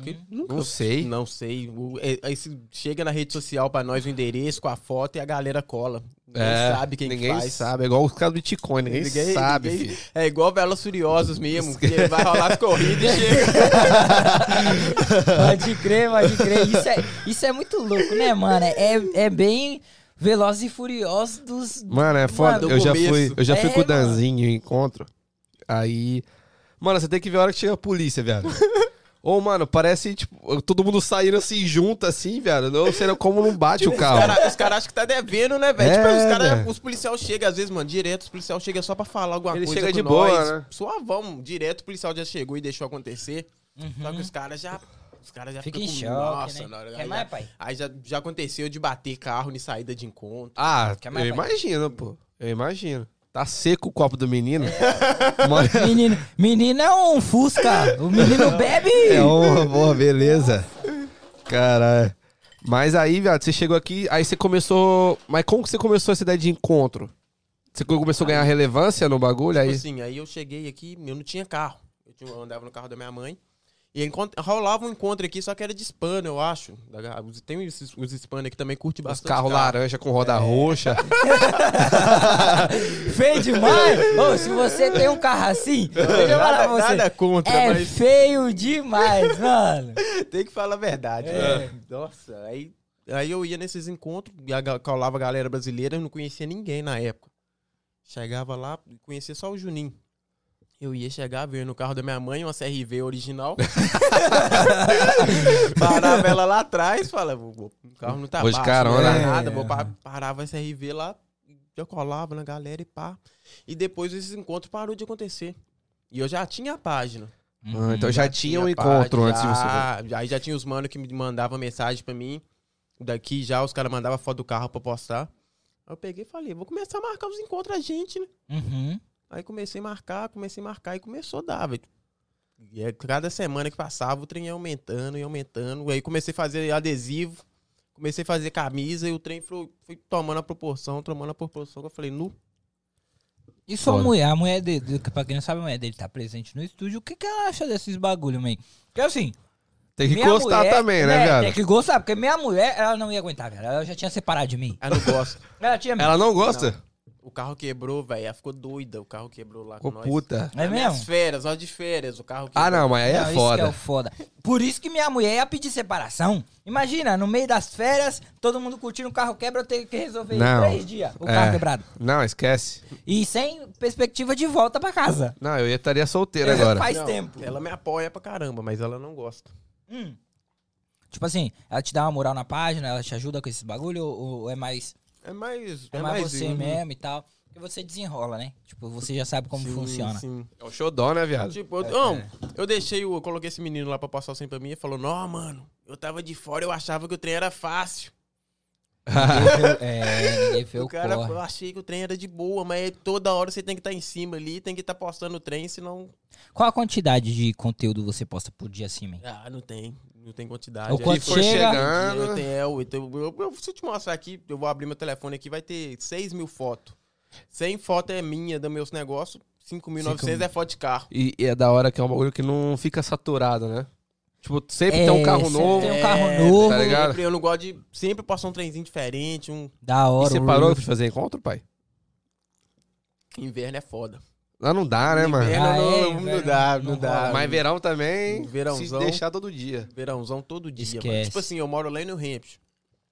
Que nunca- Não sei. Não sei. O- é- aí se chega na rede social pra nós o endereço com a foto e a galera cola. Ninguém É, sabe quem que Ninguém faz. sabe. É igual os caras do Bitcoin, ninguém, Ninguém- sabe, ninguém- filho. É igual Velas Furiosos mesmo, que vai rolar as corridas e chega. (laughs) Pode crer, pode crer. Isso é, isso é muito louco, né, mano? É, é bem Velozes e Furiosos dos... Mano, é foda. Mano, eu, já fui, eu já fui É, com o mano. Danzinho em encontro. Aí. Mano, você tem que ver a hora que chega a polícia, velho. (laughs) Ô, mano, parece, tipo, todo mundo saindo assim junto, assim, velho. Não sei como não bate o Os carro. caras cara acham que tá devendo, né, velho? É, tipo, os, cara, velho. os policiais chegam, às vezes, mano, direto, os policiais chegam só pra falar alguma Ele coisa chega com de nós. boa, né? Suavão, direto, o policial já chegou e deixou acontecer. Só que os caras já... Os caras já. Fica ficam em com- choque, Nossa, né? na hora- Quer aí mais, já- pai? Aí já, já aconteceu de bater carro em saída de encontro. Ah, Quer eu mais, pai? imagino, pô. Eu imagino. Tá seco o copo do menino. É. Mano, Menino, menino é um Fusca. O menino bebe. é uma boa, beleza. Caralho. Mas aí, velho, você chegou aqui, aí você começou. Mas como que você começou essa ideia de encontro? Você começou a ganhar relevância no bagulho? Tipo Aí. assim, aí eu cheguei aqui, eu não tinha carro. Eu andava no carro da minha mãe. E rolava um encontro aqui, só que era de hispano, eu acho. Os- Tem os, os hispanos aqui que também curte Os bastante. carros carro. laranja com roda roxa. (laughs) Feio demais. (laughs) Ô, se você tem um carro assim, deixa eu falar Nada, pra você. nada contra, É mas feio demais, mano. (laughs) tem que falar a verdade. É. né? Nossa, aí, aí eu ia nesses encontros, e a ga- colava a galera brasileira, eu não conhecia ninguém na época. Chegava lá, conhecia só o Juninho. Eu ia chegar, veio no carro da minha mãe, uma CRV original. (laughs) Parava ela lá atrás, falava, "Vou- o carro não tá baixo, carona. não É. nada, vou pa- parava a CRV lá, já colava na galera e pá. E depois esses encontros parou de acontecer. E eu já tinha a página. Ah, então já, tinha um a encontro página, antes de você. já, Aí já tinha os manos que me mandavam mensagem pra mim. Daqui já os caras mandavam foto do carro pra postar. Aí eu peguei e falei, vou começar a marcar os encontros da gente, né? Uhum. Aí comecei a marcar, comecei a marcar e começou a dar, velho. E é, cada semana que passava, o trem ia aumentando, ia aumentando. Aí comecei a fazer adesivo, comecei a fazer camisa e o trem foi, foi tomando a proporção, tomando a proporção. Eu falei, nu. E sua Foda. mulher, a mulher dele, que pra quem não sabe, a mulher dele tá presente no estúdio, o que, que ela acha desses bagulho, man? Porque assim. Tem que minha gostar mulher- também, né, viado? Tem que gostar, porque minha mulher, ela não ia aguentar, velho. Ela já tinha separado de mim. Aí não gosto. Ela tinha. Ela não gosta? O carro quebrou, velho. Ela ficou doida. O carro quebrou lá Ficou com nós. puta. É Nas minhas mesmo? férias, hora de férias, o carro quebrou. Ah, não, mas aí Não, é isso que é foda. o foda. Por isso que minha mulher ia pedir separação. Imagina, no meio das férias, todo mundo curtindo o carro quebra, eu tenho que resolver em Não. três dias o É. carro quebrado. Não, esquece. E sem perspectiva de volta pra casa. Não, eu estaria solteiro agora. Faz Não, tempo. Ela me apoia pra caramba, mas ela não gosta. Hum. Tipo assim, ela te dá uma moral na página, ela te ajuda com esses bagulho, ou, ou é mais, É mais. é mais você mesmo e tal? Porque você desenrola, né? Tipo, você já sabe como sim, funciona. Sim. É o xodó, né, viado? Tipo, eu, não, eu deixei, o- eu coloquei esse menino lá pra passar o sempre pra mim e falou: Não, mano, eu tava de fora, eu achava que o trem era fácil. (laughs) é, ninguém vê o o cara, corre. eu achei que o trem era de boa, mas toda hora você tem que estar em cima ali, tem que estar postando o trem, senão. Qual a quantidade de conteúdo você posta por dia assim, man? Ah, não tem. Não tem quantidade. O quanto for chega- chegando. Eu, tenho, é, eu, eu, eu, eu- se eu te mostrar aqui, eu vou abrir meu telefone aqui, vai ter 6 mil fotos. 100 fotos é minha, dos meus negócios. 5.900 é foto de carro. E, e é da hora que é um bagulho que não fica saturado, né? Tipo, sempre É, tem um carro sempre novo. tem um carro É, novo. tá ligado? Sempre, eu não gosto de sempre passar um trenzinho diferente. Um Da E hora. você o parou de fazer encontro, pai? inverno é foda. Lá não dá, né, mano? Inverno Ah, não, é, não inverno dá, não não, dá. rola. Mas verão também, Verãozão. se deixar todo dia. Verãozão todo dia, mano. Tipo assim, eu moro lá em New Hampshire.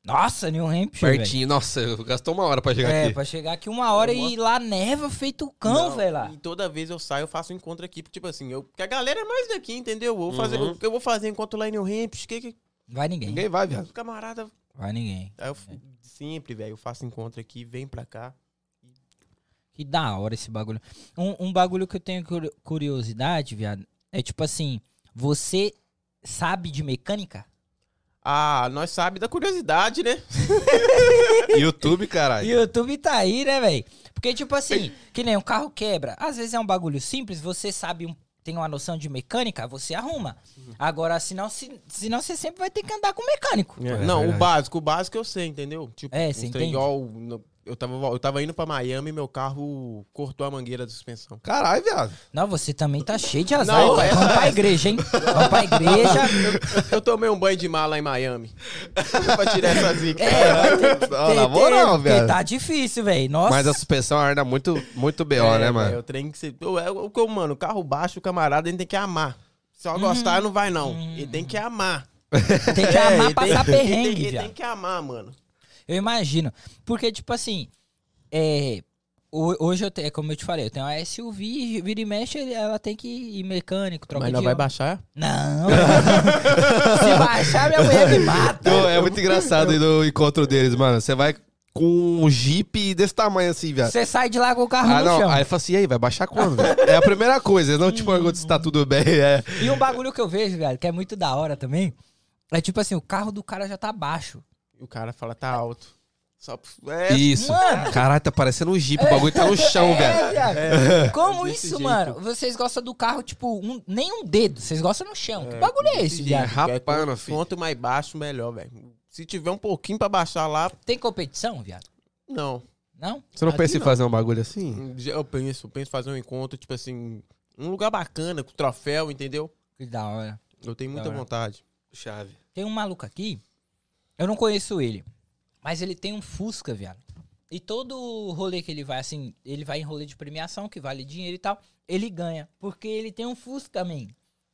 Nossa, New Hampshire, velho. Pertinho. Nossa, gastou uma hora pra chegar É, aqui. pra chegar aqui uma hora Eu e lá neva feito cão, velho. lá. E toda vez eu saio, eu faço um encontro aqui. Tipo assim, eu, porque a galera é mais daqui, entendeu? Eu vou fazer, Uhum. o que eu vou fazer enquanto lá em New Hampshire? Que, que Vai ninguém. Ninguém vai, viado. os camarada. Vai ninguém. Aí eu sempre, velho, eu faço encontro aqui, vem pra cá. Que da hora esse bagulho. Um, um bagulho que eu tenho curi- curiosidade, viado, é tipo assim, você sabe de mecânica? Ah, nós sabe da curiosidade, né? (laughs) YouTube, caralho. YouTube tá aí, né, velho? Porque, tipo assim, que nem um carro quebra. Às vezes é um bagulho simples, você sabe, um, tem uma noção de mecânica, você arruma. Agora, senão, se, senão você sempre vai ter que andar com mecânico. É não, verdade. o básico, o básico eu sei, entendeu? Tipo, É, um você trem entende? igual no- eu, tava, eu tava indo pra Miami e meu carro cortou a mangueira da suspensão. Caralho, viado. Não, você também tá cheio de azar, Não, pai? é- Vamos pra igreja, hein? Vamos pra igreja. (laughs) Eu tomei um banho de mar lá em Miami. pra tirar essa zica. É, ter que Não, na moral, velho. tá difícil, velho. Nossa. Mas a suspensão arda muito, muito BO, É, né, mano? O trem que você. É o que eu, mano, carro baixo, o camarada, ele tem que amar. Só gostar não vai, não. Ele tem que amar. Tem que (laughs) É, amar passar tem- ele perrengue, tem, ele tem que amar, mano. Eu imagino. Porque, tipo assim, é, ho- hoje eu tenho, é como eu te falei, eu tenho uma SUV, vira e mexe, ela tem que ir mecânico, troca Mas de não vai óleo. baixar? Não. (laughs) Se baixar, minha mulher me mata. Pô, é muito engraçado ir no encontro deles, mano. Você vai com um jeep desse tamanho assim, viado. Você sai de lá com o carro Ah, no não. chão. Aí fala assim, e aí, vai baixar quando? velho? É a primeira coisa, eles não te perguntam se tá tudo bem. É. E um bagulho que eu vejo, velho, que é muito da hora também, é tipo assim, o carro do cara já tá baixo. E o cara fala, tá alto. Só, é, Isso. Mano. Caralho, tá parecendo um jeep, o bagulho tá no chão, É, velho. viado. Como isso, jeito. mano? Vocês gostam do carro, tipo, um, nem um dedo. Vocês gostam no chão. que É, bagulho é esse, viado? rapando, é, filho. Quanto mais baixo, melhor, velho. Se tiver um pouquinho pra baixar lá, Tem competição, viado? não. Não? Você não Aqui pensa em não. fazer um bagulho assim? Eu penso, penso em fazer um encontro, tipo assim, um lugar bacana, com troféu, entendeu? Que da hora. Eu tenho muita vontade. Chave. Tem um maluco aqui, eu não conheço ele, mas ele tem um Fusca, viado. E todo rolê que ele vai, assim, ele vai em rolê de premiação, que vale dinheiro e tal, ele ganha. Porque ele tem um Fusca, man.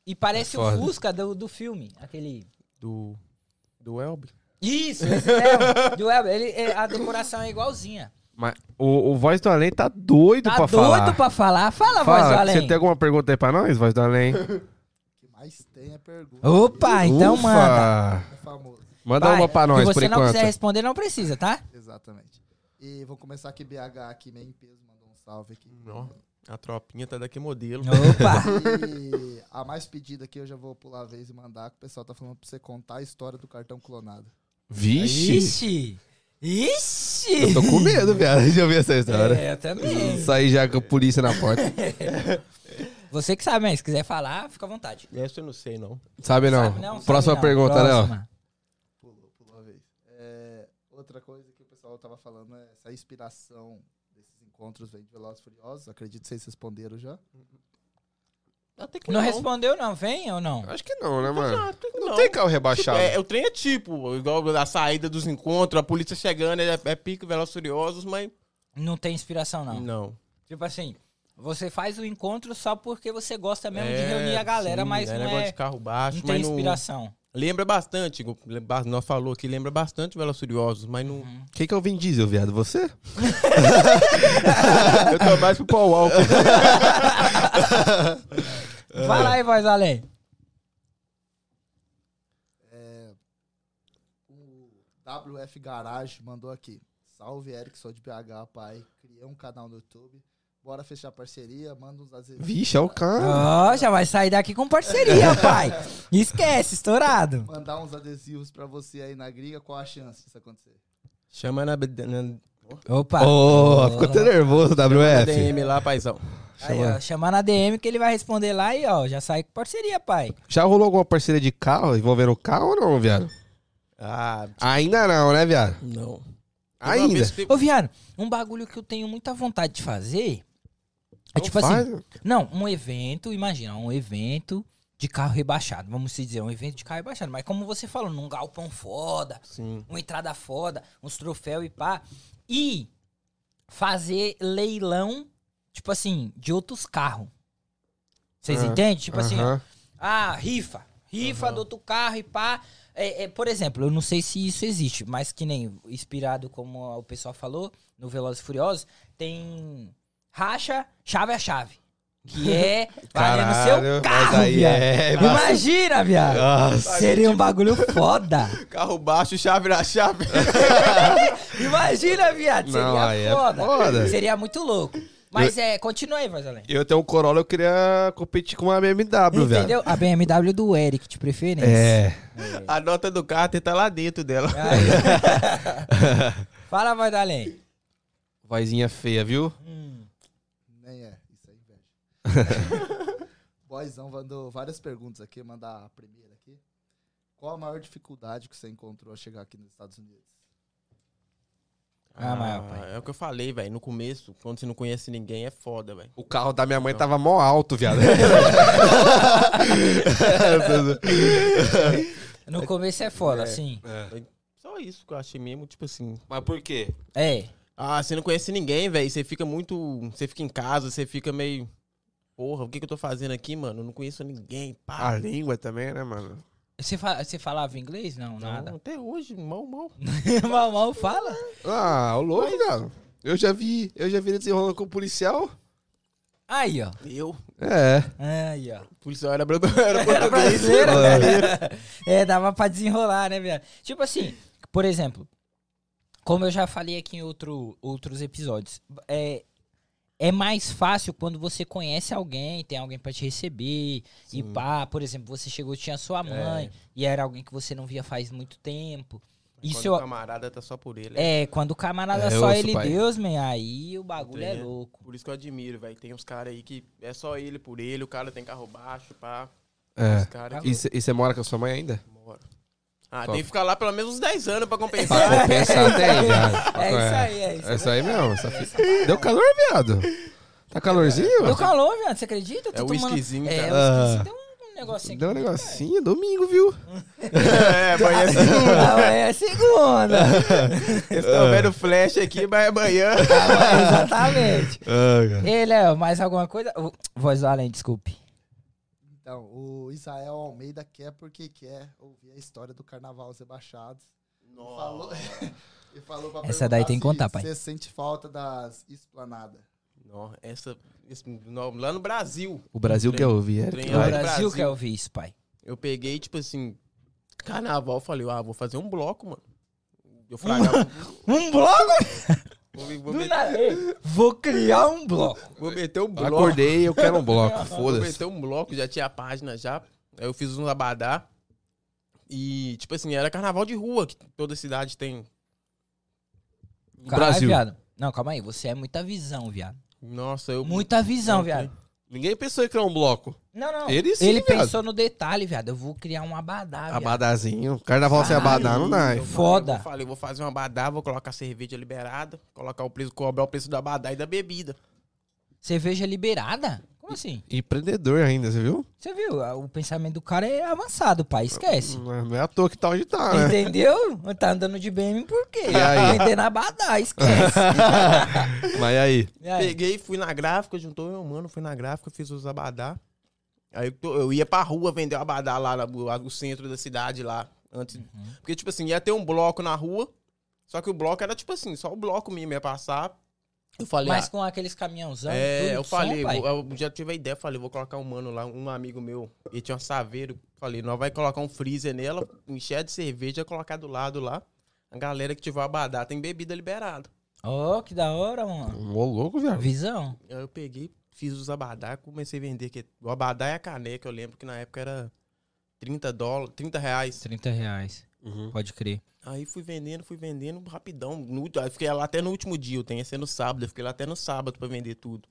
E parece É o. Fusca do, do filme, aquele... Do. Do Elbe. Isso, esse mesmo, do Elber. Ele, é- a decoração é igualzinha. Mas o, o Voz do Além tá doido Tá pra doido falar. pra falar? Fala, voz do Fala, além. você tem alguma pergunta aí pra nós, Voz do Além? O (laughs) que mais tem é pergunta. Opa, então Ufa. manda. É famoso. Manda Vai, uma pra nós, Se por você não enquanto. quiser responder, não precisa, tá? Exatamente. E vou começar aqui, BH, aqui, meio em peso, mandou um salve aqui. Ó, a tropinha tá daqui modelo. Opa. E a mais pedida aqui eu já vou pular a vez e mandar, que o pessoal tá falando pra você contar a história do cartão clonado. Vixe! Ixi! Ixi! Eu tô com medo, viado, de ouvir essa história. É, eu também. Sair já com a polícia na porta. (laughs) Você que sabe, mas se quiser falar, fica à vontade. Essa eu não sei, não. Sabe não? Sabe não? Sabe Próxima não. pergunta, Léo. Próxima. Pulou, pulou a vez. É, outra coisa que o pessoal tava falando é essa inspiração desses encontros vem de Velozes e Furiosos. Acredito que vocês responderam já. Até que Não respondeu, não? Vem ou não? Acho que não, né, mano? Que Não não. tem carro Tipo, rebaixado. é, o trem é tipo, igual a saída dos encontros, a polícia chegando, é, é pico, Velozes e Furiosos, mas... Não tem inspiração, não. Não. Tipo assim, você faz o encontro só porque você gosta mesmo de É, reunir a galera, sim, mas é não negócio é. de carro baixo, Não tem não... Lembra bastante, nós falou aqui, lembra bastante Velozes e Furiosos, mas não... Quem que é o Vin Diesel, viado? Você? (laughs) Eu tô mais pro Paul Walker. (laughs) Vai lá aí, voz além. O WF Garage mandou aqui. Salve, Eric, sou de BH, pai. Criei um canal no YouTube. Bora fechar parceria, manda uns adesivos. Vixe, é o cara. Ó, já vai sair daqui com parceria, (laughs) pai. Esquece, estourado. Mandar uns adesivos pra você aí na gringa, qual a chance disso acontecer? Chama na, na, Opa. Ô, ficou até nervoso, na WF. DM lá, paizão. Aí, ó, chamar na DM que ele vai responder lá e, ó, já sai com parceria, pai. Já rolou alguma parceria de carro envolvendo carro ou não, viado? Ah, Ainda não, né, viado? não. Ainda. Ô, Viado, um bagulho que eu tenho muita vontade de fazer é Então tipo faz. assim, não, um evento, imagina, um evento de carro rebaixado, vamos dizer, um evento de carro rebaixado, mas como você falou, num galpão foda, Sim. uma entrada foda, uns troféus e pá, e fazer leilão, tipo assim, de outros carros. Vocês Ah, entendem? Tipo assim, ó, ah, rifa. Rifa do outro carro e pá. É, é, por exemplo, eu não sei se isso existe, mas que nem inspirado, como o pessoal falou, no Velozes e Furiosos, tem racha, chave a chave. Que é valendo Caralho, seu carro, aí viado. é- Imagina, viado. Nossa. Seria um bagulho foda. (laughs) Carro baixo, chave na chave. (laughs) Imagina, viado. Seria Não, aí é foda. foda. Seria muito louco. Mas é, continua aí, voz além. Eu tenho um Corolla, eu queria competir com uma BMW, viado. Entendeu? A BMW do Eric, de preferência. É. A nota do carro tá lá dentro dela. (laughs) Aí. Fala, voz além. Vozinha feia, viu? É (laughs) Boyzão mandou várias perguntas aqui, mandar a primeira aqui. Qual a maior dificuldade que você encontrou a chegar aqui nos Estados Unidos? Ah, mas, pai. é o que eu falei, velho. No começo, quando você não conhece ninguém, é foda, velho. O carro da minha mãe tava mó alto, viado. (laughs) No começo é foda, assim. Só isso que eu achei mesmo, tipo assim. Mas por quê? É. Ah, você não conhece ninguém, velho. Você fica muito. Você fica em casa, você fica meio. Porra, o que, que eu tô fazendo aqui, mano? Eu não conheço ninguém, A pá. língua também, né, mano? Você, fa você falava inglês? Não, Não, nada. até hoje, mal, mal. (laughs) mal, mal fala. Ah, o louco, viado. Eu já vi, eu já vi ele desenrolando com o policial. Aí, ó. Eu. É. Aí, ó. O policial era, bra- era (laughs) brasileiro, né? É, dava pra desenrolar, né, viado? Tipo assim, por exemplo, como eu já falei aqui em outro, outros episódios, é, é mais fácil quando você conhece alguém, tem alguém pra te receber, e pá, por exemplo, você chegou, tinha sua mãe, e era alguém que você não via faz muito tempo. Isso Quando eu, o camarada tá só por ele. É, quando o camarada É, só osso, ele pai. Deus, man, aí o bagulho é É. louco. Por isso que eu admiro, velho. Tem uns caras aí que é só ele por ele, o cara tem carro baixo, pá. É. Os caras E você mora com a sua mãe ainda? Mora. Ah, Top. tem que ficar lá pelo menos uns 10 anos pra Pra compensar. compensar, tem, viado. É isso aí, é isso É isso aí mesmo. essa Deu calor, viado? Tá calorzinho? Deu calor, viado, você acredita? Eu tô É o tomando- whiskyzinho, É, cara. o whiskyzinho deu um negocinho Deu um negocinho, domingo, viu? (laughs) é, amanhã é segunda. Amanhã é segunda. (laughs) Eles estão vendo flash aqui, mas é amanhã. Amanhã, Exatamente. Ah. Ei, Léo, mais alguma coisa? Voz do além, desculpe. Então, o Israel Almeida quer porque quer ouvir a história do Carnaval Rebaixados. E falou, (laughs) e falou pra Essa daí tem que se contar, pai. Você sente falta das esplanadas. Não, essa, esse- não, lá no Brasil. O Brasil quer ouvir, é? O Brasil, Brasil. quer ouvir isso, pai. Eu peguei, tipo assim, carnaval, falei, ah, vou fazer um bloco, mano. Eu fragava. (laughs) Um bloco? (laughs) vou, vou, meter, nada. Ei, Vou criar um bloco. vou meter um bloco. Acordei, eu quero um bloco, Vou foda-se. meter um bloco, já tinha a página já. Aí eu fiz um abadá. E, tipo assim, era carnaval de rua, que toda cidade tem. Caralho, Brasil. viado. Não, calma aí. Você é muita visão, viado. Nossa, eu. Muita visão, eu- viado. Ninguém pensou em criar um bloco. Não, não. Ele sim, Ele viado. pensou no detalhe, viado. Eu vou criar um abadá, viado. Abadazinho. Carnaval sem abadá não dá. Hein? Foda. Eu falei, vou fazer uma abadá, vou colocar cerveja liberada, colocar o preço, cobrar o preço da abadá e da bebida. Cerveja liberada? Como assim? Empreendedor ainda, você viu? Você viu? O pensamento do cara é avançado, pai. Esquece. Não é- não é à toa que tá onde tá, né? Entendeu? Tá andando de BM por quê? Aí? Vendendo abadá, esquece. (laughs) Mas e aí? E aí? Peguei, fui na gráfica, juntou meu mano, fui na gráfica, fiz os abadá. Aí eu, ia pra rua vender o abadá lá no, lá no centro da cidade lá. Antes. Uhum. Porque, tipo assim, ia ter um bloco na rua. Só que o bloco era, tipo assim, só o bloco mesmo ia passar. Eu falei, Mas ah, com aqueles caminhãozão, É, tudo eu som, falei, pai? eu, eu já tive a ideia, falei, vou colocar um mano lá, um amigo meu, ele tinha um saveiro, falei, nós vai colocar um freezer nela, encher de cerveja, colocar do lado lá. A galera que tiver abadá tem bebida liberada. Ó, que da hora, mano. Ô, louco, viado. Visão. Aí eu peguei, fiz os abadá, comecei a vender, que o abadá e a caneca, eu lembro que na época era 30 dólares, 30 reais. 30 reais. Uhum. Pode crer. Aí fui vendendo, fui vendendo rapidão. No, aí fiquei lá até no último dia, eu tenho esse no sábado, eu fiquei lá até no sábado pra vender tudo.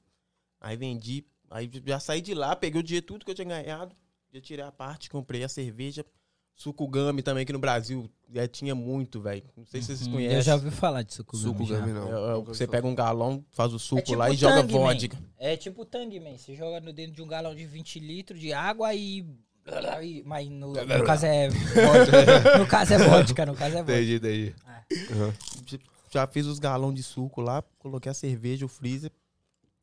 Aí vendi, aí já saí de lá, peguei o dia tudo que eu tinha ganhado, já tirei a parte, comprei a cerveja, suco gami também, que no Brasil já tinha muito, velho. Não sei se vocês Hum, conhecem. Eu já ouvi falar de suco. Gami, não. É, é, você pega um galão, faz o suco tipo lá e joga man. vodka. É tipo Tang, man. Você joga no dentro de um galão de 20 litros de água e... Mas no, no caso é vodka. no caso é vodka, no caso é vodka. Entendi, entendi. Uhum. Já fiz os galões de suco lá, coloquei a cerveja, o freezer.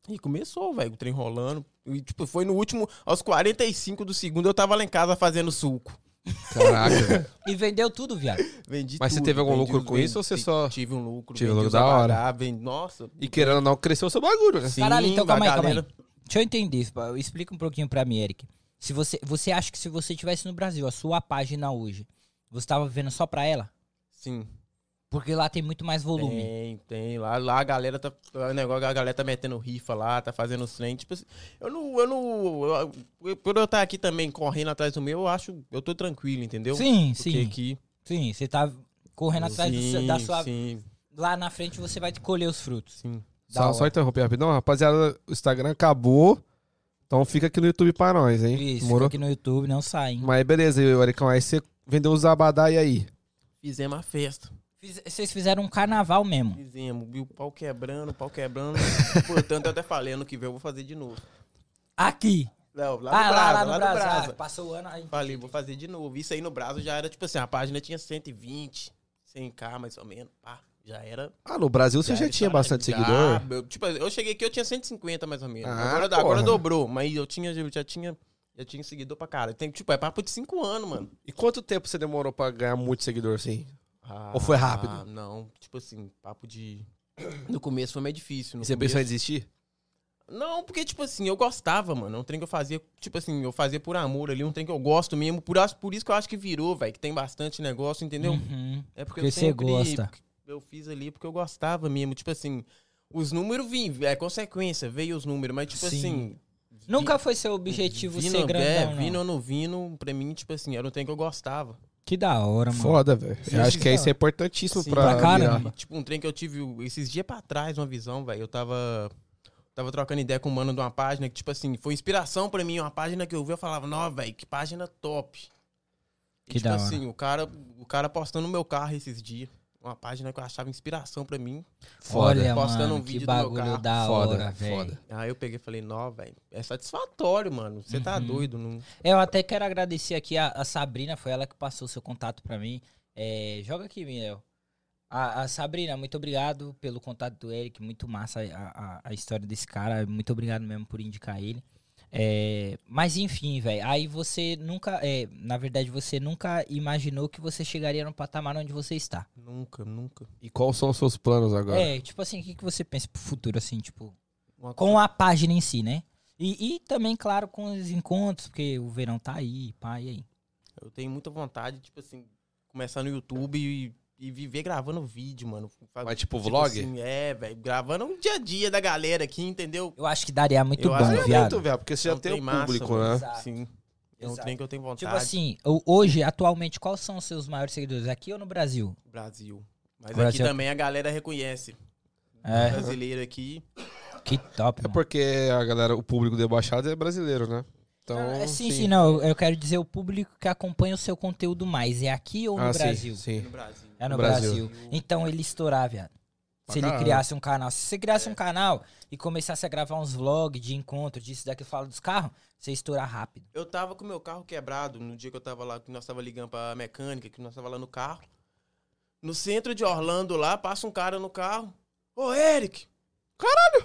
E começou, velho, o trem rolando. E, tipo, foi no último, aos 45 do segundo, eu tava lá em casa fazendo suco. Caraca, velho. E vendeu tudo, viado. Vendi Mas você tudo, teve algum lucro com isso ou você só- Tive um lucro. Tive um lucro da hora. vendi- Nossa. E querendo ou não, cresceu o seu bagulho, né? Sim, Caralho, então calma aí, calma galera- aí. Deixa eu entender isso. Explica um pouquinho pra mim, Eric. Se você, você acha que se você tivesse no Brasil, a sua página hoje, você tava vivendo só pra ela? Sim. Porque lá tem muito mais volume. Tem, tem. Lá, lá a galera tá. O negócio, a galera tá metendo rifa lá, tá fazendo os trem. Tipo assim, eu não. Eu não. eu- por eu estar aqui também correndo atrás do meu, eu acho. Eu tô tranquilo, entendeu? Sim, Porque sim. aqui. Sim, você tá correndo atrás do seu- da Sim, sua. Sim, Lá na frente você vai colher os frutos. sim. Da Só, só interromper rapidão, rapaziada. O Instagram acabou. Então fica aqui no YouTube pra nós, hein? Isso, fica Morou? aqui no YouTube, não sai. hein? Mas beleza, Ericão. Aí você vendeu os abadá e aí? Fizemos a festa. Fiz- Vocês fizeram um carnaval mesmo. Fizemos. O pau quebrando, o pau quebrando. (laughs) Portanto, eu até falei, ano que vem eu vou fazer de novo. Aqui. Não, lá ah, no lá, Brasa, lá no lá Brasil. no Brasa. Ah, passou o ano aí. Falei, vou fazer de novo. Isso aí no Brasa já era, tipo assim, a página tinha 120, 100k mais ou menos. Pá, já era. Ah, no Brasil você já, era tinha bastante Já, seguidor. eu, tipo, eu cheguei aqui, eu tinha 150 mais ou menos. Ah, agora, porra. agora dobrou, mas eu tinha, eu já tinha. Já tinha seguidor pra cara. Tem, tipo, é papo de 5 anos, mano. E quanto tempo você demorou pra ganhar muito seguidor assim? Ou foi rápido? Ah, não, tipo assim, papo de. No começo foi meio difícil. No você começo... pensou em desistir? Não, porque, tipo assim, eu gostava, mano. É um trem que eu fazia, tipo assim, eu fazia por amor ali, um trem que eu gosto mesmo. Por, por isso que eu acho que virou, velho, que tem bastante negócio, entendeu? Uhum. É porque, Porque eu você sempre, gosta. Eu fiz ali porque eu gostava mesmo. Tipo assim, os números vinham, é consequência, veio os números, mas tipo Sim. assim. Nunca foi seu objetivo vindo, ser grandão, é, não. vindo ou não vindo, pra mim, tipo assim, era um trem que eu gostava. Que da hora, mano. Foda, velho. Eu acho que isso sim. é importantíssimo Sim, pra, pra virar. E, tipo, um trem que eu tive esses dias pra trás, uma visão, velho. Eu tava. Tava trocando ideia com um mano de uma página que, tipo assim, foi inspiração pra mim. Uma página que eu vi, eu falava, não, velho, que página top. E, Que tipo da hora. assim, o cara, o cara postando no meu carro esses dias. Uma página que eu achava inspiração pra mim. Foda. Olha, Postando mano, um que vídeo do meu bagulho carro. da Foda, hora, velho. foda. Aí eu peguei e falei, não, velho, é satisfatório, mano. Você tá Uhum. doido. Não... Eu até quero agradecer aqui a, a Sabrina, foi ela que passou o seu contato pra mim. É, joga aqui, Miguel. A, a Sabrina, muito obrigado pelo contato do Eric, muito massa a, a, a história desse cara, muito obrigado mesmo por indicar ele. É, mas enfim, velho, aí você nunca, é, na verdade, você nunca imaginou que você chegaria no patamar onde você está. Nunca, nunca. E quais são os seus planos agora? É, tipo assim, o que, que você pensa pro futuro, assim, tipo, Uma com a página em si, né? E, e também, claro, com os encontros, porque o verão tá aí, pá, e aí? Eu tenho muita vontade, tipo assim, começar no YouTube e, e viver gravando vídeo, mano. Mas tipo vlog? assim, é, velho. Gravando o dia a dia da galera aqui, entendeu? Eu acho que daria muito Eu bom, acho É viado. muito, velho, porque você já tem o massa, público, mano. né? Exato. Sim. É um trem que eu tenho vontade. Tipo assim, o- hoje, atualmente, quais são os seus maiores seguidores? Aqui ou no Brasil? Brasil. Mas Brasil. aqui também a galera reconhece. É, Brasileiro aqui. que top. É mano. porque a galera, o público do Baixada é brasileiro, né? Então, Ah, é, sim, sim, não. eu- quero dizer o público que acompanha o seu conteúdo mais. É aqui ou no Ah, sim, Brasil? sim. No Brasil. É no No Brasil. Brasil. Então ele estourar, viado. Pra Se ele caralho. criasse um canal. Se você criasse um canal e começasse a gravar uns vlogs de encontro, disso, daqui, fala dos carros, você estourar rápido. Eu tava com meu carro quebrado no dia que eu tava lá, que nós tava ligando pra mecânica, que nós tava lá no carro. No centro de Orlando lá, passa um cara no carro. Ô, Eric!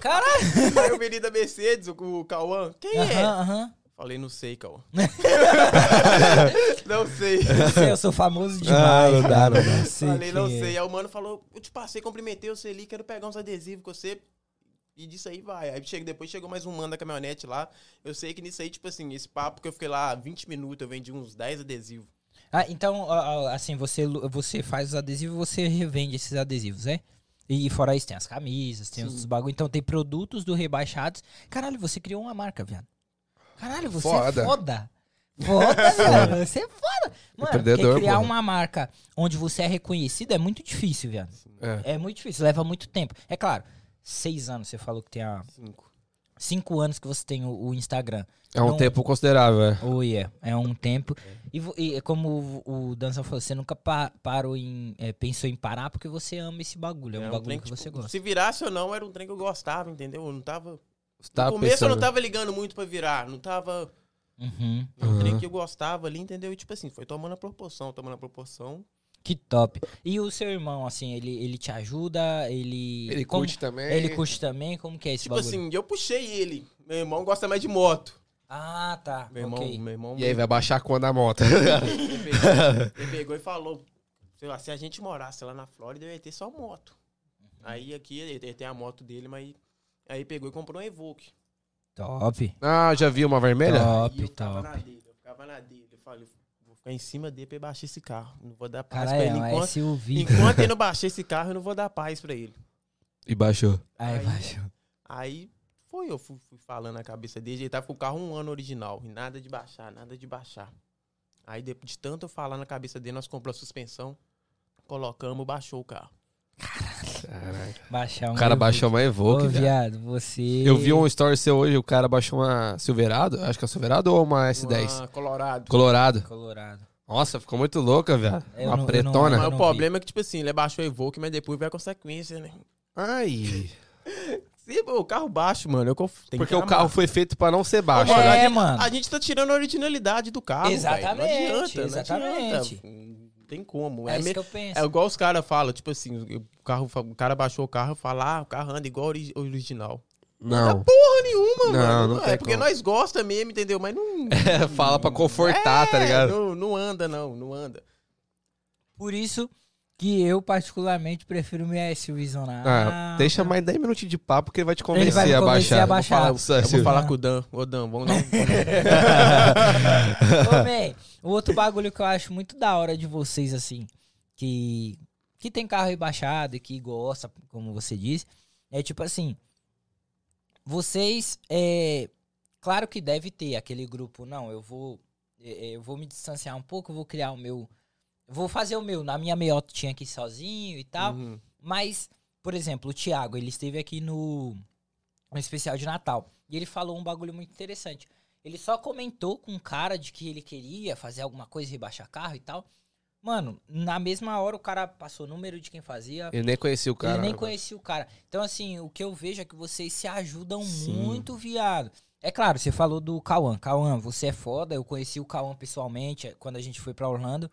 Caralho! Aí o menino da Mercedes, o, Cauã. Quem é? Aham, aham. Falei, não sei, Cauã. (laughs) não sei. Não sei, eu sou famoso demais. Ah, não dá, não não sei Falei, não é. sei. Aí o mano falou, eu te passei, cumprimentei você ali, quero pegar uns adesivos com você. E disso aí vai. Aí chega, depois chegou mais um mano da caminhonete lá. Eu sei que nisso aí, tipo assim, esse papo que eu fiquei lá 20 minutos, eu vendi uns 10 adesivos. Ah, então, assim, você, você faz os adesivos e você revende esses adesivos, é? E fora isso, tem as camisas, tem os bagulho. Então tem produtos do Rebaixados. Caralho, você criou uma marca, viado. Caralho, você Foda. é foda. (laughs) Foda, velho. Você é foda. Mano, porque Empreendedor, criar porra. uma marca onde você é reconhecido é muito difícil, viado. É. É muito difícil, leva muito tempo. É claro, seis anos, você falou que tem há Cinco. cinco anos que você tem o, o Instagram. É um Não- tempo considerável, é. Oh, yeah. É um tempo. E, vo- e como o, o Dança falou, você nunca pa- parou em. é, pensou em parar porque você ama esse bagulho. É um Era bagulho trem que tipo, você gosta. Se virasse ou não, era um trem que eu gostava, entendeu? Eu não tava. No começo eu não pensando- tava ligando muito pra virar. Não tava. Uhum. Um trem Uhum. que eu gostava ali, entendeu? E tipo assim, foi tomando a proporção, tomando a proporção. Que top. E o seu irmão, assim, ele, ele te ajuda? Ele. Ele como- curte também. Ele curte também? Como que é esse Tipo bagulho? assim, eu puxei ele. Meu irmão gosta mais de moto. Ah, tá. Meu irmão, ok. meu irmão. E aí, vai baixar quando a moto? Ele pegou, ele pegou e falou: sei lá, se a gente morasse lá na Flórida, eu ia ter só moto. Aí aqui ele tem a moto dele, mas. Aí pegou e comprou um Evoque. Top. ah, já vi uma vermelha? Top, eu ficava top. na dele, eu ficava na dele. Eu falei, vou ficar em cima dele pra ele baixar esse carro. Não vou dar paz Caralho, pra é ele. uma Enquanto, SUV. enquanto ele não baixar esse carro, eu não vou dar paz pra ele. E baixou. Aí, Aí- baixo. Aí foi, eu fui, fui falando na cabeça dele. Ele tava com o carro um ano original. E nada de baixar, nada de baixar. Aí depois de tanto eu falar na cabeça dele, nós compramos a suspensão, colocamos, baixou o carro. Caraca. Baixar um O cara baixou uma Ô, Evoque, viado. viado, você. Eu vi um story seu hoje, o cara baixou uma Silverado, acho que é Silverado ou uma S10? Uma Colorado. Colorado. Colorado. Nossa, ficou muito louca, viado. Eu Uma não- eu pretona. não- Mas o vi. problema é que, tipo assim, ele abaixou o Evoque, mas depois vai a consequência, né? Ai. Se, o carro baixo, mano, eu conf... tem que Porque o carro foi feito pra não ser baixo, né? É, gente- mano. A gente tá tirando a originalidade do carro. velho. Exatamente, Não adianta, não exatamente. adianta. Não tem como. É, É, isso me- que eu penso. é igual os caras falam, tipo assim, o, carro, o cara baixou o carro e fala, ah, o carro anda igual ori- original. Não. Porra nenhuma, Não, mano. não é tem porque como. nós gosta mesmo, entendeu? Mas não. (laughs) É, fala pra confortar, tá É, ligado? Não, não anda, não, não anda. Por isso que eu, particularmente, prefiro minha SUV zona. Ah, deixa mais 10 minutinhos de papo que ele vai te Ele vai convencer me a convencer baixar. a baixar. Eu Eu vou falar, vou falar com o Dan. Ô, Dan, vamos dar um. (laughs) Ô, man, o outro bagulho que eu acho muito da hora de vocês, assim, que, que tem carro rebaixado e que gosta, como você disse, é tipo assim, vocês, é, claro que deve ter aquele grupo, não, eu vou, é, é, eu vou me distanciar um pouco, eu vou criar o meu, vou fazer o meu, na minha meiota tinha aqui sozinho e tal, Uhum. mas, por exemplo, o Thiago, ele esteve aqui no, no especial de Natal. E ele falou um bagulho muito interessante. Ele só comentou com um cara de que ele queria fazer alguma coisa, rebaixar carro e tal. Mano, na mesma hora o cara passou o número de quem fazia. Ele nem conhecia o cara. ele nem né? conhecia o cara. Então, assim, o que eu vejo é que vocês se ajudam Sim. muito, viado. É claro, você falou do Cauã. Cauã, você é foda. Eu conheci o Cauã pessoalmente eh, quando a gente foi pra Orlando.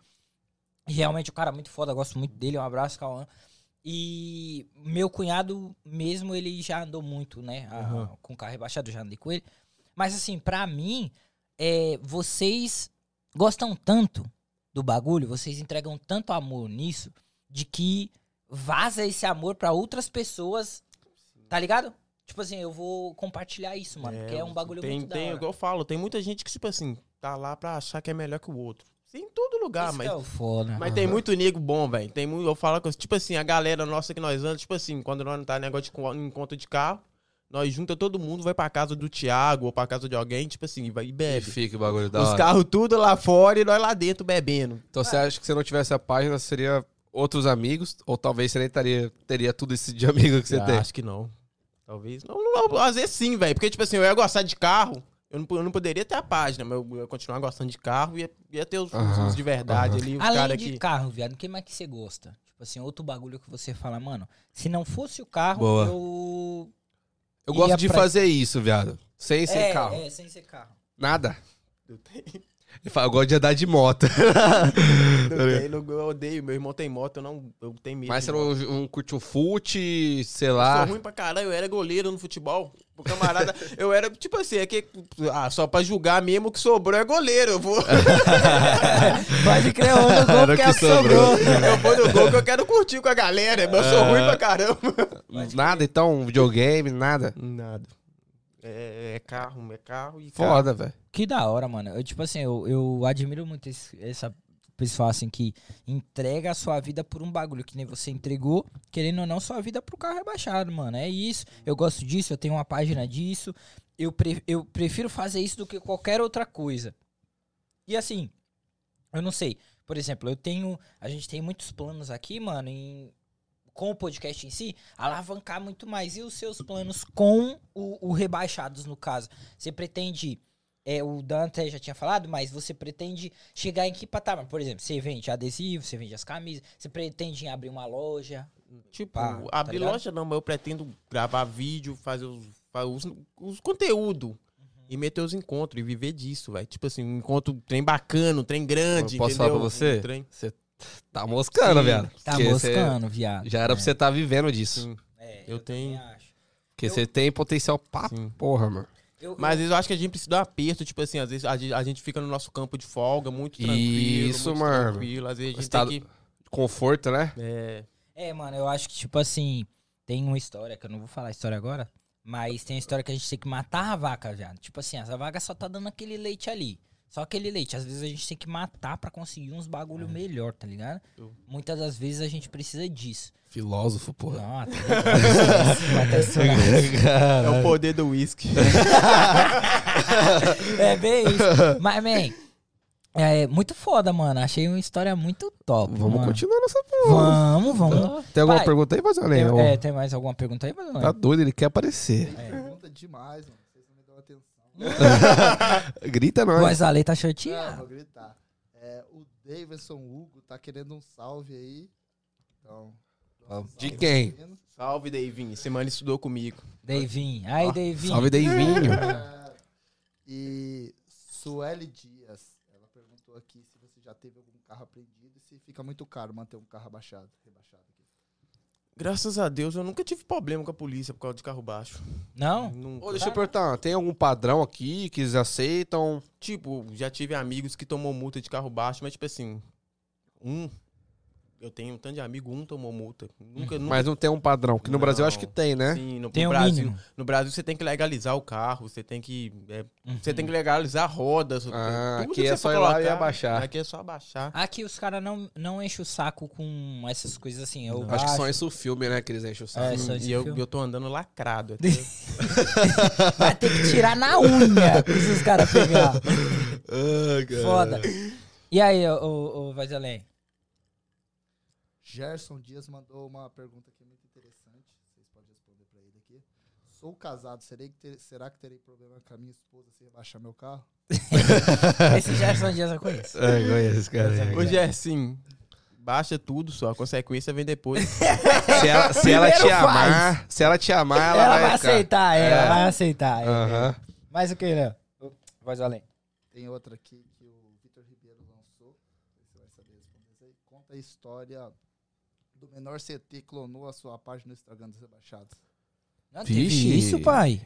E realmente o cara é muito foda, gosto muito dele. Um abraço, Cauã. E meu cunhado mesmo, ele já andou muito, né? a- Uhum. Com carro rebaixado, eu já andei com ele. Mas assim, pra mim, é, vocês gostam tanto do bagulho, vocês entregam tanto amor nisso, de que vaza esse amor pra outras pessoas, tá ligado? Tipo assim, eu vou compartilhar isso, mano, porque é um bagulho tem, muito tem, da hora. igual eu falo, tem muita gente que, tipo assim, tá lá pra achar que é melhor que o outro. Sim, em todo lugar, Isso mas. que é o foda. Mas tem muito nego bom, velho. Tem muito. Eu falo com. Tipo assim, a galera nossa que nós andamos, tipo assim, quando nós não tá negócio de co- encontro de carro, nós junta todo mundo, vai pra casa do Thiago ou pra casa de alguém, tipo assim, vai e E bebe. fica o bagulho da Os hora. carros tudo lá fora e nós lá dentro bebendo. Então você acha que se não tivesse a página, seria outros amigos? Ou talvez você nem taria, teria tudo esse de amigo que você Ah, tem? Acho que não. Talvez. Não, não, às vezes sim, velho. Porque, tipo assim, eu ia gostar de carro. Eu não, eu não poderia ter a página, mas eu ia continuar gostando de carro e ia, ia ter os, os de verdade ali, os Além caras de que. carro, viado, o que mais que você gosta? Tipo assim, outro bagulho que você fala, mano, se não fosse o carro, Boa. eu... Eu gosto de pra- fazer isso, viado. Sem ser é, carro. é, sem ser carro. Nada. Eu tenho- Ele fala, eu gosto de andar de moto. (laughs) não tenho, não- eu odeio. Meu irmão tem moto, eu não. Eu tenho medo. Mas você não, não curte um fute, sei Eu lá. sou ruim pra caralho, eu era goleiro no futebol. O camarada, (laughs) eu era, tipo assim, é que. Ah, só pra julgar mesmo o que sobrou é goleiro. Eu vou. (laughs) Pode crer, eu no gol o porque é que o que sobrou. eu vou no gol que eu quero curtir com a galera, mas eu sou ruim pra caramba. Nada, então, um videogame, nada. Nada. É, é carro, é carro e. Foda, velho. Que da hora, mano. Eu, tipo assim, eu, eu admiro muito esse, essa pessoal, assim, que entrega a sua vida por um bagulho que nem você entregou, querendo ou não, sua vida pro carro rebaixado, mano. É isso. Eu gosto disso, eu tenho uma página disso. Eu, pre- eu prefiro fazer isso do que qualquer outra coisa. E assim, eu não sei. Por exemplo, eu tenho. A gente tem muitos planos aqui, mano, em. Com o podcast em si, alavancar muito mais. E os seus planos com o, o Rebaixados, no caso? Você pretende. É, o Dante já tinha falado, mas você pretende chegar em que patamar? Por exemplo, você vende adesivo, você vende as camisas, você pretende abrir uma loja. Tipo, Pá, tá abrir ligado? loja não, mas eu pretendo gravar vídeo, fazer os, os, os conteúdo e meter os encontros e viver disso, velho. Tipo assim, um encontro, trem bacana, um trem grande, Eu posso falar entendeu? pra você? Um trem. Você tá moscando, Sim. viado. Tá Porque moscando, viado. Já era pra você estar vivendo disso. Sim, É, Eu também tenho- acho. Porque Eu- você tem potencial pra sim. porra, mano. Eu- Mas às vezes eu acho que a gente precisa de um aperto, tipo assim, às vezes a gente, a gente fica no nosso campo de folga, muito tranquilo. Isso, muito mano. Tranquilo. Às vezes a gente Estado- tem que... Conforto, né? É, É, mano, eu acho que, tipo assim, tem uma história, que eu não vou falar a história agora, mas tem uma história que a gente tem que matar a vaca, já. Tipo assim, essa vaca só tá dando aquele leite ali. Só aquele leite. Às vezes a gente tem que matar pra conseguir uns bagulho melhor, tá ligado? Eu- Muitas das vezes a gente precisa disso. Filósofo, porra. Não, tá até (laughs) é o poder do uísque. (laughs) É bem isso. Mas, man, é muito foda, mano. Achei uma história muito top. Vamos mano. continuar nessa porra. Vamos, vamos. Tem alguma Vai. pergunta aí, Vazalém? Tem, é, tem mais alguma pergunta aí, Vazalém? Tá doido, ele quer aparecer. Pergunta demais, mano. (laughs) Grita nós. Voz Ale tá Não, chateado. vou gritar. É, o Davidson Hugo tá querendo um salve aí. Então. Salve De quem? menino. Salve, Davinho. Semana estudou comigo. Davinho. Aí, Ó, Davinho. Salve, Deivinho. É, (laughs) e Sueli Dias, ela perguntou aqui se você já teve algum carro apreendido e se fica muito caro manter um carro abaixado, rebaixado. Graças a Deus, eu nunca tive problema com a polícia por causa de carro baixo. Não? Nunca. Ô, deixa eu perguntar, tem algum padrão aqui que eles aceitam? Tipo, já tive amigos que tomou multa de carro baixo, mas tipo assim, um. Eu tenho um tanto de amigo, um tomou multa. Nunca, nunca. Mas não tem um padrão, que no Brasil eu acho que Não. tem, né? Sim, no, Tem no um Brasil. mínimo. No Brasil você tem que legalizar o carro, você tem que. é, Uhum. Você tem que legalizar rodas. Ah, aqui que é só ir lá e abaixar. Aqui é só abaixar. Aqui os caras não, não enchem o saco com essas coisas assim. Eu Acho que só isso o filme, né? Que eles enchem o saco. É, só e eu, filme. eu tô andando lacrado. (laughs) Vai ter que tirar na unha (laughs) pra esses caras pegar. Ah, cara. Foda. E aí, ô, ô, ô Vazelém? Gerson Dias mandou uma pergunta aqui muito interessante. Vocês podem responder pra ele aqui. Sou casado, serei que ter- será que terei problema com a minha esposa se rebaixar meu carro? (laughs) Esse Gerson Dias eu conheço. É, conheço esse cara. é assim. Baixa tudo só, a consequência vem depois. (laughs) Se ela, se ela te amar, se ela te amar, ela, Ela, vai, ficar. aceitar, é, ela É. vai aceitar. é. Mas o que, né? Vazelém. Tem outra aqui que o Vitor Ribeiro lançou. Não sei se você vai saber responder isso aí. Conta a história do menor CT clonou a sua página no Instagram dos rebaixados. Não Vixe. isso, pai?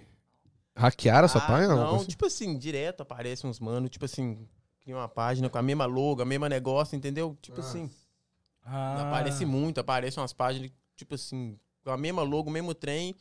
Hackearam sua Ah, página? Não, Não, tipo assim, direto aparece uns mano, tipo assim, cria uma página com a mesma logo, a mesma negócio, entendeu? Tipo assim, Ah. aparece muito, aparecem umas páginas, tipo assim, com a mesma logo, o mesmo trem.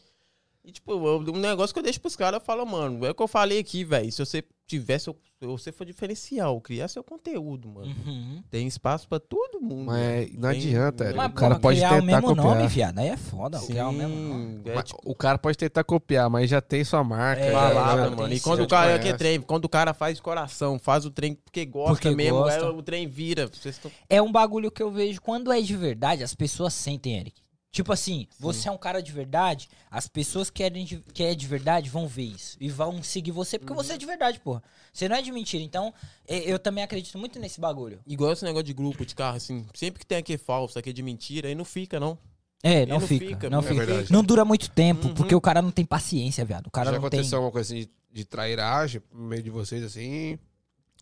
E, tipo, eu- um negócio que eu deixo pros caras, eu falo, mano, é o que eu falei aqui, velho. Se você tiver seu. Se você for diferencial, criar seu conteúdo, mano. Uhum. Tem espaço pra todo mundo. Mas não Tem- adianta, Érico. Mas, o cara pode tentar o mesmo copiar. nome, viado. Aí é foda. Criar o mesmo nome. Sim, é tipo, O cara pode tentar copiar, mas já tem sua marca. É, palavra, mano. E sim, quando o cara é que conhece. trem, quando o cara faz de coração, faz o trem porque gosta Porque mesmo, gosta. é, o trem vira. Vocês tão... É um bagulho que eu vejo quando é de verdade, as pessoas sentem, Eric. Tipo assim, você é um cara de verdade, as pessoas que, querem de, que é de verdade vão ver isso. E vão seguir você, porque você é de verdade, porra. Você não é de mentira. Então, é- eu também acredito muito nesse bagulho. Igual esse negócio de grupo de carro, assim. Sempre que tem aqui falso, aqui é de mentira, aí não fica, não. É, não, não fica, fica, não é fica. verdade. Não dura muito tempo, Uhum. porque o cara não tem paciência, viado. O cara já não tem. aconteceu alguma coisa assim de, de trairagem no meio de vocês, assim?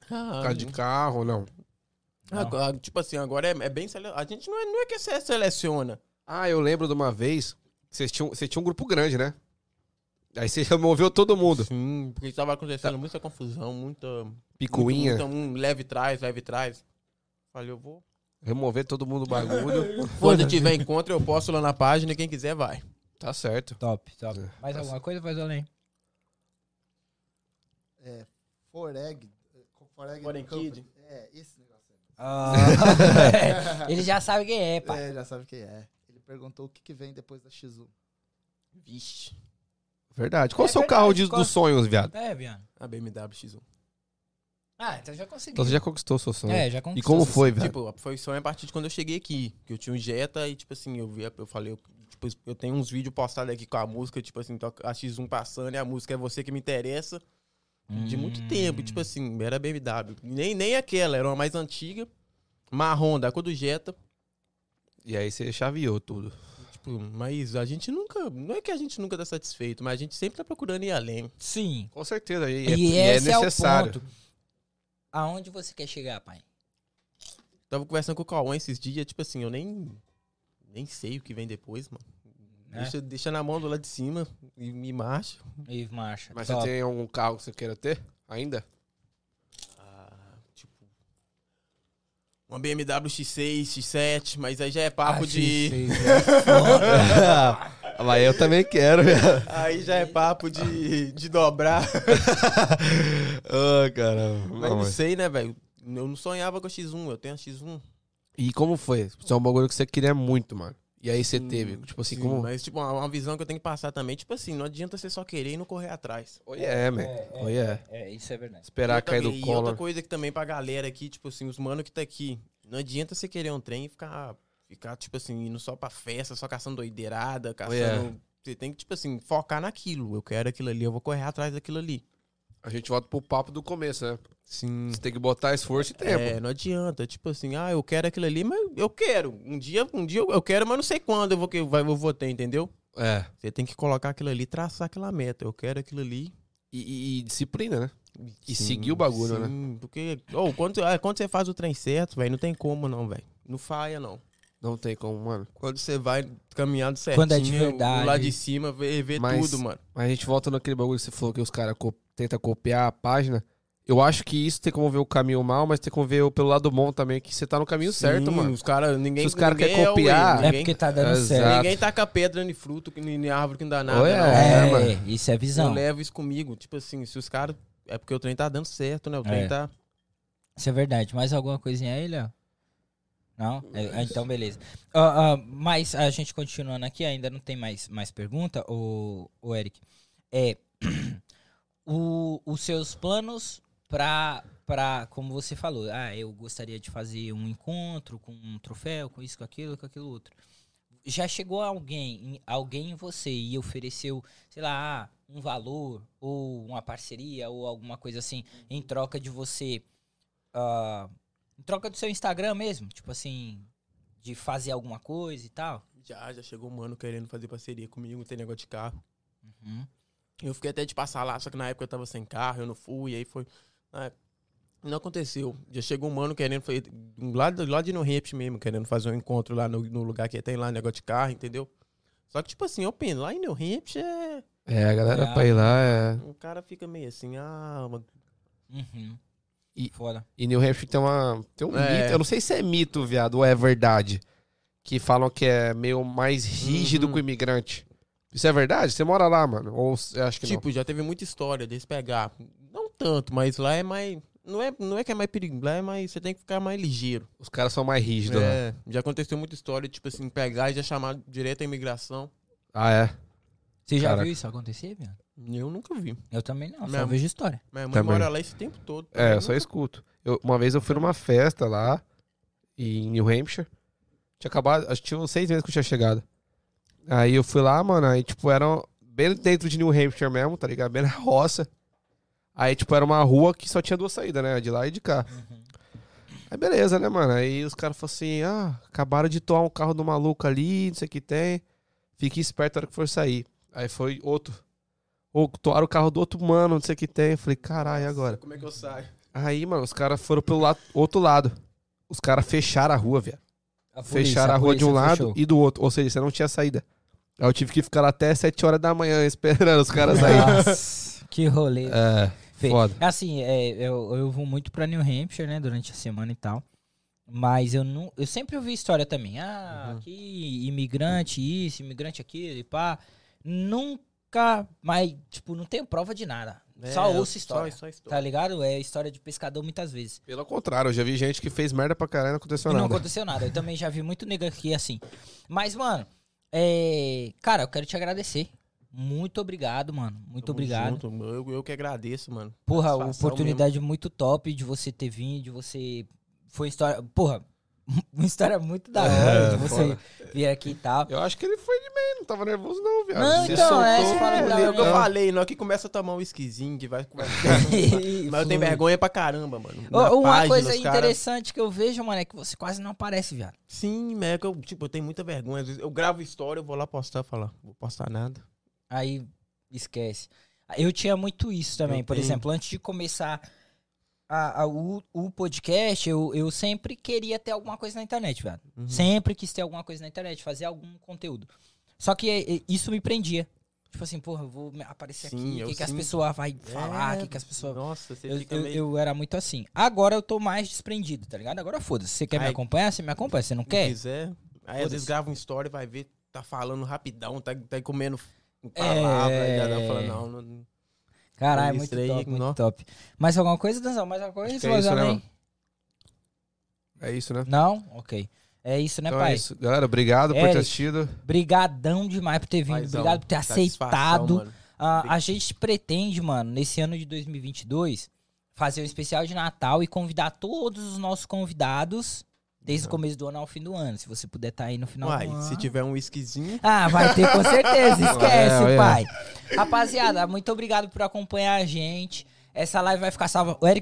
Ah, de carro, não? agora- tipo assim, agora é, é bem. sele- A gente não é, não é que você seleciona. Ah, eu lembro de uma vez vocês tinham, vocês tinham um grupo grande, né? Aí você removeu todo mundo. Sim, porque tava acontecendo muita confusão, muita. Picuinha. Muita, um leve trás, leve trás. Falei, eu vou. Remover todo mundo o bagulho. (laughs) Quando tiver encontro, eu posto lá na página e quem quiser vai. tá certo. Top, top. É. Mais alguma coisa? Faz além. É, Foreg. Foreg Foreign. Kid. É, esse negócio aí. Ah, (laughs) (laughs) ele já sabe quem é, pai. É, já sabe quem é. Perguntou o que, que vem depois da X1. Vixe. Verdade. Qual É o seu verdade, carro de- qual- dos sonhos, viado? É, viado. A BMW X1. Ah, então já consegui. Então você já conquistou o seu sonho. É, já e conquistou. como foi, velho? Tipo, foi só a partir de quando eu cheguei aqui. Que eu tinha um Jetta e, tipo assim, eu vi, eu falei, eu, tipo, eu tenho uns vídeos postados aqui com a música, tipo assim, a X1 passando e a música é você que me interessa. De muito Hum. tempo, e, tipo assim, era BMW. Nem, nem aquela, era uma mais antiga. Marrom, da cor do Jetta. E aí você chaveou tudo. Tipo, mas a gente nunca. Não é que a gente nunca tá satisfeito, mas a gente sempre tá procurando ir além. Sim. Com certeza. E, E, é, e é esse é, necessário. o ponto. Aonde você quer chegar, pai? Tava conversando com o Cauã esses dias, tipo assim, eu nem. Nem sei o que vem depois, mano. É? Deixa, deixa na mão do lado de cima e me marcha. E marcha. Mas Top. você tem algum carro que você queira ter ainda? Ah, tipo. Uma BMW X6, X7, mas aí já é papo Ah, de. X6 é (laughs) foda. Mas eu também quero, velho. Aí já é papo de, de dobrar. (laughs) Ah, caramba. Mas Não, não sei, né, velho? Eu não sonhava com a X1, eu tenho a X1. E como foi? Isso é um bagulho que você queria muito, mano. E aí você teve, tipo assim, Sim, como... Mas, tipo, uma, uma visão que eu tenho que passar também, tipo assim, não adianta você só querer e não correr atrás. Oi, é, man. É, é, Oi, é. É, isso é verdade. Esperar cair do e colo. outra coisa que também pra galera aqui, tipo assim, os mano que tá aqui, não adianta você querer um trem e ficar, ficar tipo assim, indo só pra festa, só caçando doideirada, caçando... é. Você tem que, tipo assim, focar naquilo. Eu quero aquilo ali, eu vou correr atrás daquilo ali. A gente volta pro papo do começo, né? Sim. Você tem que botar esforço e tempo. É, não adianta. Tipo assim, ah, eu quero aquilo ali, mas eu quero. Um dia, um dia eu quero, mas não sei quando eu vou, que- vai- eu vou ter, entendeu? É. Você tem que colocar aquilo ali, traçar aquela meta. Eu quero aquilo ali. E, e- e disciplina, né? E Sim, seguir o bagulho, né? sim, Porque, ou quando, ah, quando você faz o trem certo, velho, não tem como não, velho. Não falha, não. Não tem como, mano. Quando você vai caminhando certinho, Quando é de verdade. lá de cima, vê, vê Mas- tudo, mano. Mas a gente volta naquele bagulho que você falou que os caras co tentam copiar a página. Eu acho que isso tem como ver o caminho mal, mas tem como ver o- pelo lado bom também, que você tá no caminho certo, Sim, mano. Os cara, ninguém, Se os cara ninguém quer é copiar- É ninguém, porque tá dando Exato. certo. ninguém taca pedra em fruto, em árvore que não dá nada. Oi, é, É, mano. isso é Eu visão. levo isso comigo. Tipo assim, se os caras. É porque o trem tá dando certo, né? O trem É. tá. Isso é verdade. Mais alguma coisinha aí, Léo? Não? É, ah, então, beleza. Ah, ah, mas a gente continuando aqui, ainda não tem mais, mais pergunta, o, o Eric. É, (clears throat) o, os seus planos pra, pra, como você falou, ah, eu gostaria de fazer um encontro com um troféu, com isso, com aquilo, com aquilo outro. Já chegou alguém, alguém em você e ofereceu, sei lá, um valor, ou uma parceria, ou alguma coisa assim, em troca de você ah, em troca do seu Instagram mesmo, tipo assim, de fazer alguma coisa e tal. Já, já chegou um mano querendo fazer parceria comigo, tem negócio de carro. Uhum. Eu fiquei até de passar lá, só que na época eu tava sem carro, eu não fui, aí foi. ah, não aconteceu. Já chegou um mano querendo fazer. Lá, lá de New Hampshire mesmo, querendo fazer um encontro lá no, no lugar que tem lá, negócio de carro, entendeu? Só que, tipo assim, eu penso, lá em New Hampshire é. É, a galera É. pra ir lá é. O cara fica meio assim, ah, uma- Uhum. E- Foda. E New Hampshire tem uma. Tem um É. mito. Eu não sei se é mito, viado, ou é verdade. Que falam que é meio mais rígido Uhum. que o imigrante. Isso é verdade? Você mora lá, mano? Ou você acha que Tipo, já teve muita história deles pegar. Não tanto, mas lá é mais. Não é, não é que é mais perigo, lá é mais. Você tem que ficar mais ligeiro. Os caras são mais rígidos. É, já aconteceu muita história, tipo assim, pegar e já chamar direto a imigração. Ah, é? Você já Caraca. viu isso acontecer, viado? Eu nunca vi. Eu também não, só Mesmo. vejo história. Minha mãe Também. mora lá esse tempo todo. É, eu Eu só nunca- escuto. Eu- uma vez eu fui numa festa lá em New Hampshire. Tinha acabado, acho que tinha uns seis meses que eu tinha chegado. Aí eu fui lá, mano, aí tipo, era bem dentro de New Hampshire mesmo, tá ligado? Bem na roça. Aí, tipo, era uma rua que só tinha duas saídas, né? De lá e de cá. Aí beleza, né, mano? Aí os caras falaram assim: ah, acabaram de toar um carro do maluco ali, não sei o que tem. Fique esperto na hora que for sair. Aí foi outro. Ou toaram o carro do outro mano, não sei o que tem. Eu falei, caralho, agora? Como é que eu saio? Aí, mano, os caras foram pelo lado, outro lado. Os caras fecharam a rua, velho. A Fecharam a rua de um polícia lado fechou. e do outro. Ou seja, você não tinha saída. Aí eu tive que ficar lá até 7 horas da manhã (laughs) esperando os caras saírem. Nossa, que rolê. é, Fê. foda. Assim, é, eu, eu vou muito pra New Hampshire, né, durante a semana e tal. Mas eu não. Eu sempre ouvi história também. Ah, Uhum. aqui, imigrante isso, imigrante aquilo e pá. Nunca, mas, tipo, não tenho prova de nada. só É, ouço história. Só, só história. Tá ligado? É história de pescador muitas vezes. Pelo contrário, eu já vi gente que fez merda pra caralho e não aconteceu E não nada. aconteceu nada. Eu também já vi muito nega aqui assim. Mas, mano, é... cara, eu quero te agradecer. Muito obrigado, mano. Muito Tamo obrigado. junto, eu, eu que agradeço, mano. Porra, oportunidade muito top de você ter vindo, de você. Foi história. Porra, (laughs) uma história muito da hora É, de você foda. vir aqui e tal. Eu acho que ele foi de meio, não tava nervoso não, viado. Não, Se então, é, soltou, você fala É, é o que eu falei, não é que começa a tomar um esquisinho, que vai. (laughs) Mas eu tenho vergonha pra caramba, mano. Ô, Uma página, coisa cara- interessante que eu vejo, mano, é que você quase não aparece, viado. Sim, mas é que eu, tipo, eu tenho muita vergonha. Às vezes eu gravo história, eu vou lá postar e falar, vou postar nada. Aí esquece. Eu tinha muito isso também. Eu Por tenho. exemplo, antes de começar a- a- o, o podcast, eu, eu sempre queria ter alguma coisa na internet, velho. Uhum. Sempre quis ter alguma coisa na internet, fazer algum conteúdo. Só que é, é, isso me prendia. Tipo assim, porra, eu vou me- aparecer Sim, aqui, o que, que as pessoas vão falar, o É, que, que as pessoas. Nossa, você Eu, fica eu, meio... eu era muito assim. Agora eu tô mais desprendido, tá ligado? Agora foda-se. Você quer me Aí- acompanhar? Você me acompanha. Você não Se quer? quiser. Aí às vezes grava uma história e vai ver, tá falando rapidão, tá, tá comendo palavra, É. já dá falando, não, não. Caralho, muito aí, top, muito nó. top. Mais alguma coisa, Danzão? Mais alguma coisa? É isso, né? É isso, né? Não? Ok. É isso, né, então pai? é isso. Galera, obrigado por ter Eric. assistido. Brigadão demais por ter vindo. Paizão, Obrigado por ter aceitado. Ah, a gente pretende, mano, nesse ano de 2022, fazer um especial de Natal e convidar todos os nossos convidados desde o começo do ano ao fim do ano. Se você puder estar aí no final Uai, do ano. se tiver um whiskyzinho, Ah, vai ter com certeza. (laughs) Esquece, É, olha. pai. Rapaziada, muito obrigado por acompanhar a gente. Essa live vai ficar salva. O Eric